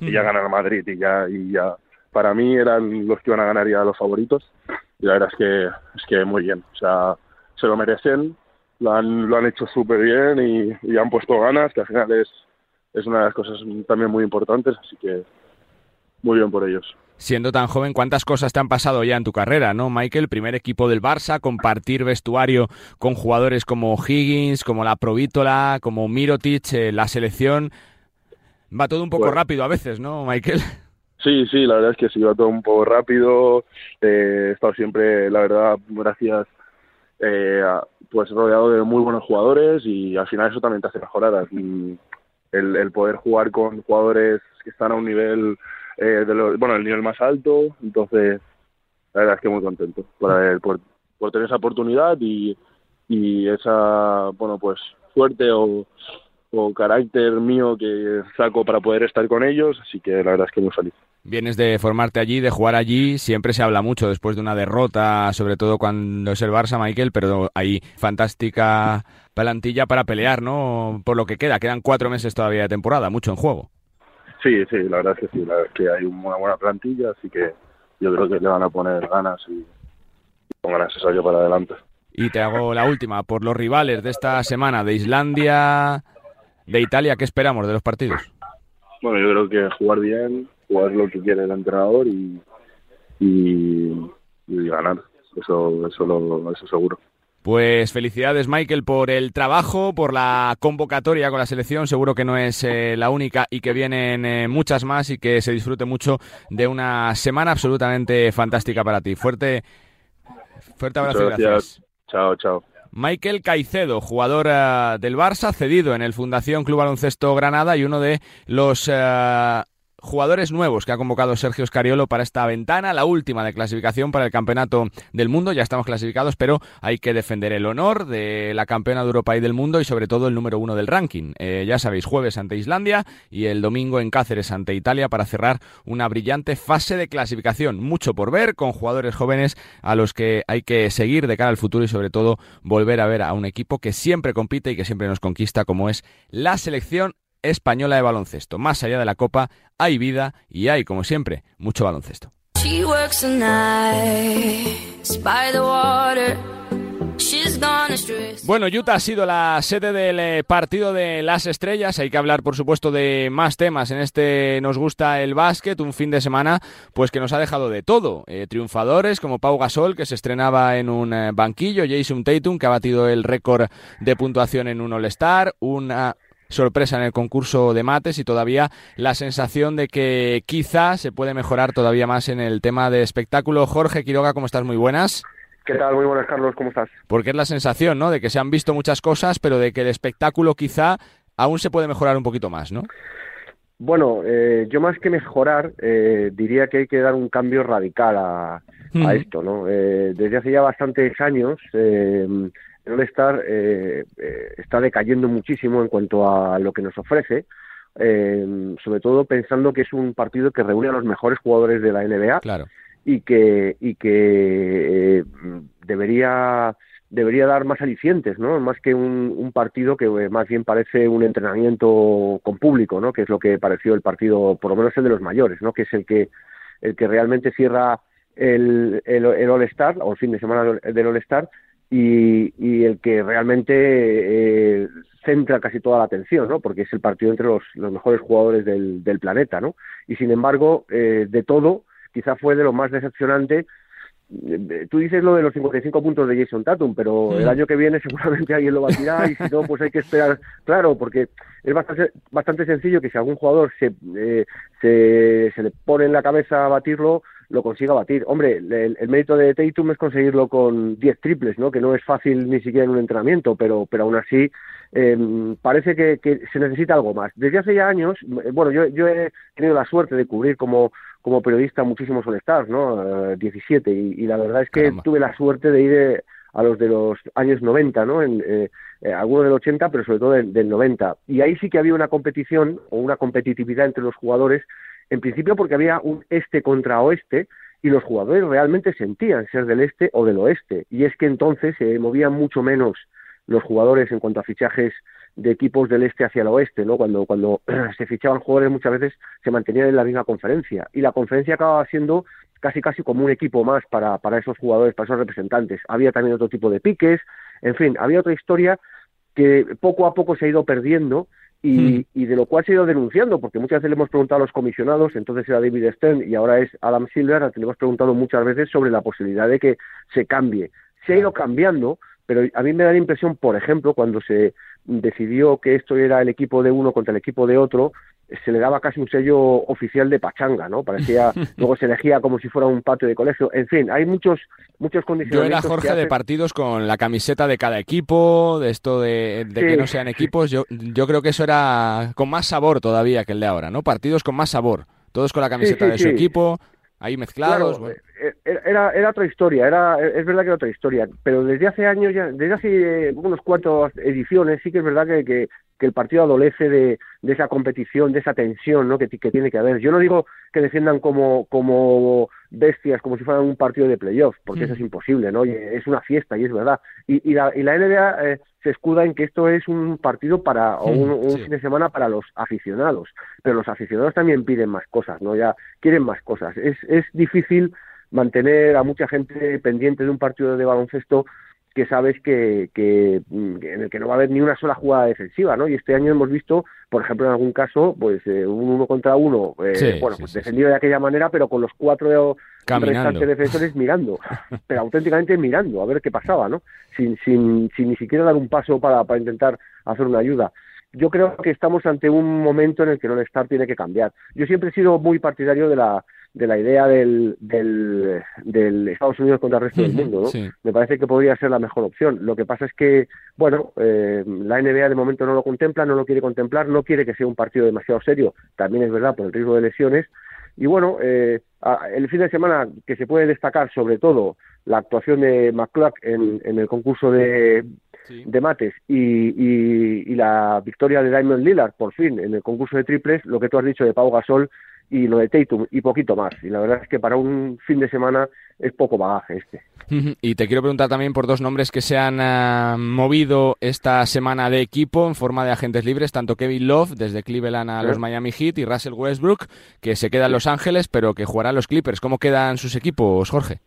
y ya ganan a Madrid y ya, y ya, para mí eran los que iban a ganar ya los favoritos, y la verdad es que, es que muy bien, o sea, se lo merecen, lo han, lo han hecho súper bien y, y han puesto ganas, que al final es, es una de las cosas también muy importantes, así que muy bien por ellos. Siendo tan joven, ¿cuántas cosas te han pasado ya en tu carrera, no, Michael? Primer equipo del Barça, compartir vestuario con jugadores como Higgins, como la Provítola, como Mirotic, eh, la selección. Va todo un poco Pues- rápido a veces, ¿no, Michael? Sí, sí, la verdad es que sí, va todo un poco rápido. Eh, he estado siempre, la verdad, gracias, eh, pues rodeado de muy buenos jugadores y al final eso también te hace mejorar. Y el, el poder jugar con jugadores que están a un nivel, eh, de bueno, el nivel más alto, entonces la verdad es que muy contento por, por, por tener esa oportunidad y, y esa, bueno, pues suerte o, o carácter mío que saco para poder estar con ellos, así que la verdad es que muy feliz. Vienes de formarte allí, de jugar allí, siempre se habla mucho después de una derrota, sobre todo cuando es el Barça, Michael, pero hay fantástica plantilla para pelear, ¿no? Por lo que queda, quedan cuatro meses todavía de temporada, mucho en juego. Sí, sí, la verdad es que sí, la verdad es que hay una buena plantilla, así que yo creo que le van a poner ganas y con ganas para adelante. Y te hago la última, por los rivales de esta semana, de Islandia, de Italia, ¿qué esperamos de los partidos? Bueno, yo creo que jugar bien, jugar lo que quiere el entrenador y, y, y ganar, eso, eso, lo, eso seguro. Pues felicidades Michael por el trabajo, por la convocatoria con la selección, seguro que no es eh, la única y que vienen eh, muchas más y que se disfrute mucho de una semana absolutamente fantástica para ti. Fuerte, fuerte abrazo Muchas gracias. Chao, chao. Michael Caicedo, jugador eh, del Barça, cedido en el Fundación Club Baloncesto Granada y uno de los eh, jugadores nuevos que ha convocado Sergio Scariolo para esta ventana, la última de clasificación para el Campeonato del Mundo. Ya estamos clasificados, pero hay que defender el honor de la campeona de Europa y del mundo y sobre todo el número uno del ranking. Eh, ya sabéis, jueves ante Islandia y el domingo en Cáceres ante Italia para cerrar una brillante fase de clasificación. Mucho por ver con jugadores jóvenes a los que hay que seguir de cara al futuro y sobre todo volver a ver a un equipo que siempre compite y que siempre nos conquista como es la selección española de baloncesto. Más allá de la Copa hay vida y hay, como siempre, mucho baloncesto. Bueno, Utah ha sido la sede del eh, partido de las estrellas. Hay que hablar, por supuesto, de más temas. En este nos gusta el básquet, un fin de semana, pues que nos ha dejado de todo. Eh, triunfadores como Pau Gasol, que se estrenaba en un eh, banquillo, Jason Tatum, que ha batido el récord de puntuación en un All-Star, una sorpresa en el concurso de mates y todavía la sensación de que quizá se puede mejorar todavía más en el tema de espectáculo. Jorge Quiroga, ¿cómo estás? Muy buenas. ¿Qué tal? Muy buenas, Carlos. ¿Cómo estás? Porque es la sensación, ¿no? De que se han visto muchas cosas, pero de que el espectáculo quizá aún se puede mejorar un poquito más, ¿no? Bueno, eh, yo más que mejorar, eh, diría que hay que dar un cambio radical a, a Ujú. esto, ¿no? Eh, desde hace ya bastantes años, eh, el All-Star eh, eh, está decayendo muchísimo en cuanto a lo que nos ofrece, eh, sobre todo pensando que es un partido que reúne a los mejores jugadores de la NBA Claro. y que, y que eh, debería debería dar más alicientes, ¿no? Más que un, un partido que eh, más bien parece un entrenamiento con público, ¿no? Que es lo que pareció el partido, por lo menos el de los mayores, ¿no? Que es el que el que realmente cierra el, el, el All-Star o el fin de semana del- del All-Star y, y el que realmente eh, centra casi toda la atención, ¿no? Porque es el partido entre los, los mejores jugadores del, del planeta, ¿no? Y sin embargo, eh, de todo, quizá fue de lo más decepcionante. Eh, Tú dices lo de los 55 puntos de Jason Tatum, pero el año que viene seguramente alguien lo batirá y si no, pues hay que esperar. Claro, porque es bastante, bastante sencillo que si algún jugador se, eh, se, se le pone en la cabeza batirlo, lo consiga batir. Hombre, el, el mérito de Tatum es conseguirlo con 10 triples, ¿no? Que no es fácil ni siquiera en un entrenamiento, pero, pero aún así eh, parece que, que se necesita algo más. Desde hace ya años, eh, bueno, yo, yo he tenido la suerte de cubrir como, como periodista muchísimos All-Stars, ¿no? Eh, 17, y, y la verdad es que tuve la suerte de ir eh, a los de los años 90, ¿no? En, eh, eh, algunos del 80, pero sobre todo del, del 90. Y ahí sí que había una competición o una competitividad entre los jugadores, en principio porque había un este contra oeste, y los jugadores realmente sentían ser del este o del oeste. Y es que entonces se movían mucho menos los jugadores en cuanto a fichajes de equipos del este hacia el oeste, ¿no? Cuando, cuando se fichaban jugadores muchas veces se mantenían en la misma conferencia. Y la conferencia acababa siendo casi casi como un equipo más para, para esos jugadores, para esos representantes. Había también otro tipo de piques, en fin, había otra historia que poco a poco se ha ido perdiendo y, y, de lo cual se ha ido denunciando, porque muchas veces le hemos preguntado a los comisionados, entonces era David Stern y ahora es Adam Silver, a quien le hemos preguntado muchas veces sobre la posibilidad de que se cambie. Se ha ido cambiando, pero a mí me da la impresión, por ejemplo, cuando se decidió que esto era el equipo de uno contra el equipo de otro, se le daba casi un sello oficial de pachanga, ¿no? Parecía, luego se elegía como si fuera un patio de colegio. En fin, hay muchos, muchos Yo condicionamientos. era Jorge de partidos con la camiseta de cada equipo, de esto de, de que no sean equipos. Yo, yo creo que eso era con más sabor todavía que el de ahora, ¿no? Partidos con más sabor. Todos con la camiseta sí, de su equipo, ahí mezclados. Claro, bueno. eh, eh, era, era otra historia, era, es verdad que era otra historia, pero desde hace años, ya, desde hace eh, unos cuantos ediciones, sí que es verdad que, que, que el partido adolece de, de esa competición, de esa tensión ¿no? que, que tiene que haber. Yo no digo que defiendan como, como bestias, como si fueran un partido de playoff, porque eso es imposible, ¿no? Y es una fiesta, y es verdad. Y, y, la, y la NBA eh, se escuda en que esto es un partido para, o un, un fin de semana para los aficionados, pero los aficionados también piden más cosas, ¿no? Ya quieren más cosas. Es, es difícil mantener a mucha gente pendiente de un partido de baloncesto que sabes que, que, mm, en el que no va a haber ni una sola jugada defensiva, ¿no? Y este año hemos visto, por ejemplo, en algún caso, pues eh, un uno contra uno, eh, Sí, bueno, sí, pues sí, defendido de aquella manera, pero con los cuatro restantes defensores mirando, pero auténticamente mirando a ver qué pasaba, ¿no? Sin, sin, sin ni siquiera dar un paso para, para intentar hacer una ayuda. Yo creo que estamos ante un momento en el que el All-Star tiene que cambiar. Yo siempre he sido muy partidario de la, de la idea del, del, del Estados Unidos contra el resto del mundo, ¿no? Sí. me parece que podría ser la mejor opción. Lo que pasa es que, bueno, eh, la NBA de momento no lo contempla, no lo quiere contemplar, no quiere que sea un partido demasiado serio, también es verdad por el riesgo de lesiones. Y bueno, eh, el fin de semana que se puede destacar sobre todo la actuación de McCluck en, en el concurso de, de mates y, y- y la victoria de Diamond Lillard, por fin, en el concurso de triples, lo que tú has dicho de Pau Gasol y lo de Tatum y poquito más. Y la verdad es que para un fin de semana es poco bagaje este. Y te quiero preguntar también por dos nombres que se han ah, movido esta semana de equipo en forma de agentes libres, tanto Kevin Love desde Cleveland a los Miami Heat y Russell Westbrook, que se queda en Los Ángeles, pero que jugará en los Clippers. ¿Cómo quedan sus equipos, Jorge?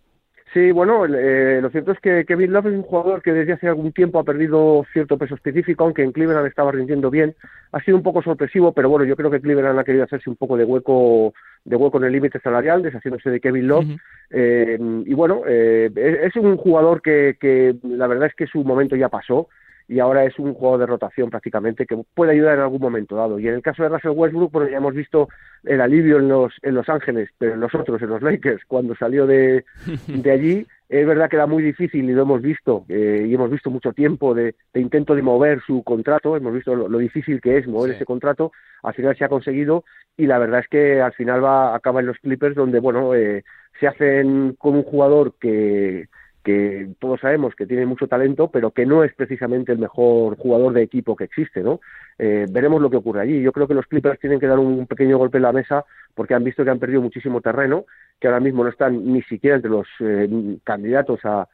Sí, bueno, eh, lo cierto es que Kevin Love es un jugador que desde hace algún tiempo ha perdido cierto peso específico, aunque en Cleveland estaba rindiendo bien. Ha sido un poco sorpresivo, pero bueno, yo creo que Cleveland ha querido hacerse un poco de hueco, de hueco en el límite salarial, deshaciéndose de Kevin Love. Eh, y bueno, eh, es es un jugador que, que la verdad es que su momento ya pasó y ahora es un jugador de rotación prácticamente que puede ayudar en algún momento dado. Y en el caso de Russell Westbrook, bueno, ya hemos visto el alivio en los, en Los Ángeles, pero en los otros, en los Lakers, cuando salió de, de allí, es verdad que era muy difícil y lo hemos visto, eh, y hemos visto mucho tiempo de, de intento de mover su contrato, hemos visto lo, lo difícil que es mover ese contrato, al final se ha conseguido y la verdad es que al final va acaba en los Clippers donde, bueno, eh, se hacen con un jugador que que todos sabemos que tiene mucho talento, pero que no es precisamente el mejor jugador de equipo que existe, ¿no? Eh, veremos lo que ocurre allí. Yo creo que los Clippers tienen que dar un pequeño golpe en la mesa porque han visto que han perdido muchísimo terreno, que ahora mismo no están ni siquiera entre los eh, candidatos a,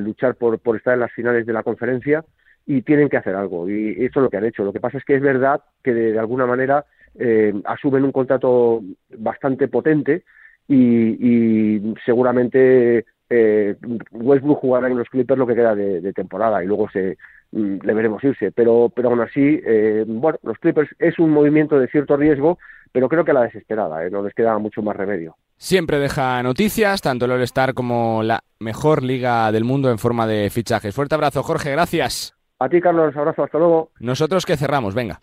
luchar por, estar en las finales de la conferencia y tienen que hacer algo. Y eso es lo que han hecho. Lo que pasa es que es verdad que de, alguna manera eh, asumen un contrato bastante potente y seguramente eh, Westbrook jugará en los Clippers lo que queda de, de temporada y luego se mm, le veremos irse. Pero, pero aún así, eh, bueno, los Clippers es un movimiento de cierto riesgo, pero creo que a la desesperada, ¿eh? no les queda mucho más remedio. Siempre deja noticias, tanto el All-Star como la mejor liga del mundo en forma de fichajes. Fuerte abrazo, Jorge, gracias. A ti, Carlos, abrazo, hasta luego. Nosotros que cerramos, venga.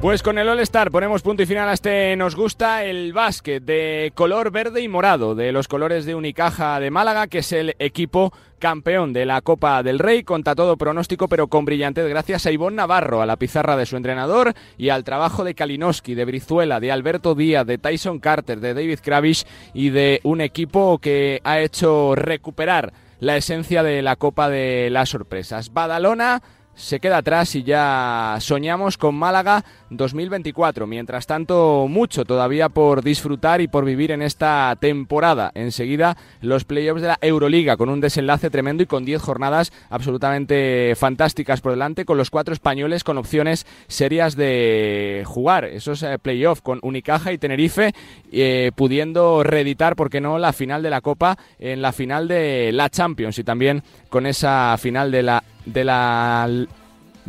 Pues con el All-Star ponemos punto y final a este Nos gusta el básquet de color verde y morado, de los colores de Unicaja de Málaga, que es el equipo campeón de la Copa del Rey, contra todo pronóstico, pero con brillantez, gracias a Ivonne Navarro, a la pizarra de su entrenador y al trabajo de Kalinowski, de Brizuela, de Alberto Díaz, de Tyson Carter, de David Kravish y de un equipo que ha hecho recuperar la esencia de la Copa de las Sorpresas. Badalona se queda atrás y ya soñamos con Málaga 2024. Mientras tanto, mucho todavía por disfrutar y por vivir en esta temporada. Enseguida, los playoffs de la Euroliga con un desenlace tremendo y con 10 jornadas absolutamente fantásticas por delante, con los cuatro españoles con opciones serias de jugar esos eh, playoffs con Unicaja y Tenerife, eh, pudiendo reeditar, ¿por qué no?, la final de la Copa en la final de la Champions y también con esa final de la de la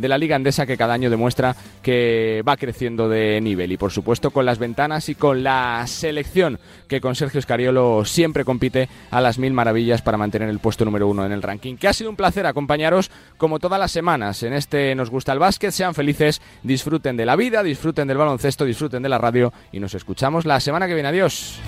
de la Liga Andesa que cada año demuestra que va creciendo de nivel y por supuesto con las ventanas y con la selección que con Sergio Escariolo siempre compite a las mil maravillas para mantener el puesto número uno en el ranking. Que ha sido un placer acompañaros como todas las semanas en este Nos gusta el básquet, sean felices, disfruten de la vida, disfruten del baloncesto, disfruten de la radio y nos escuchamos la semana que viene. Adiós.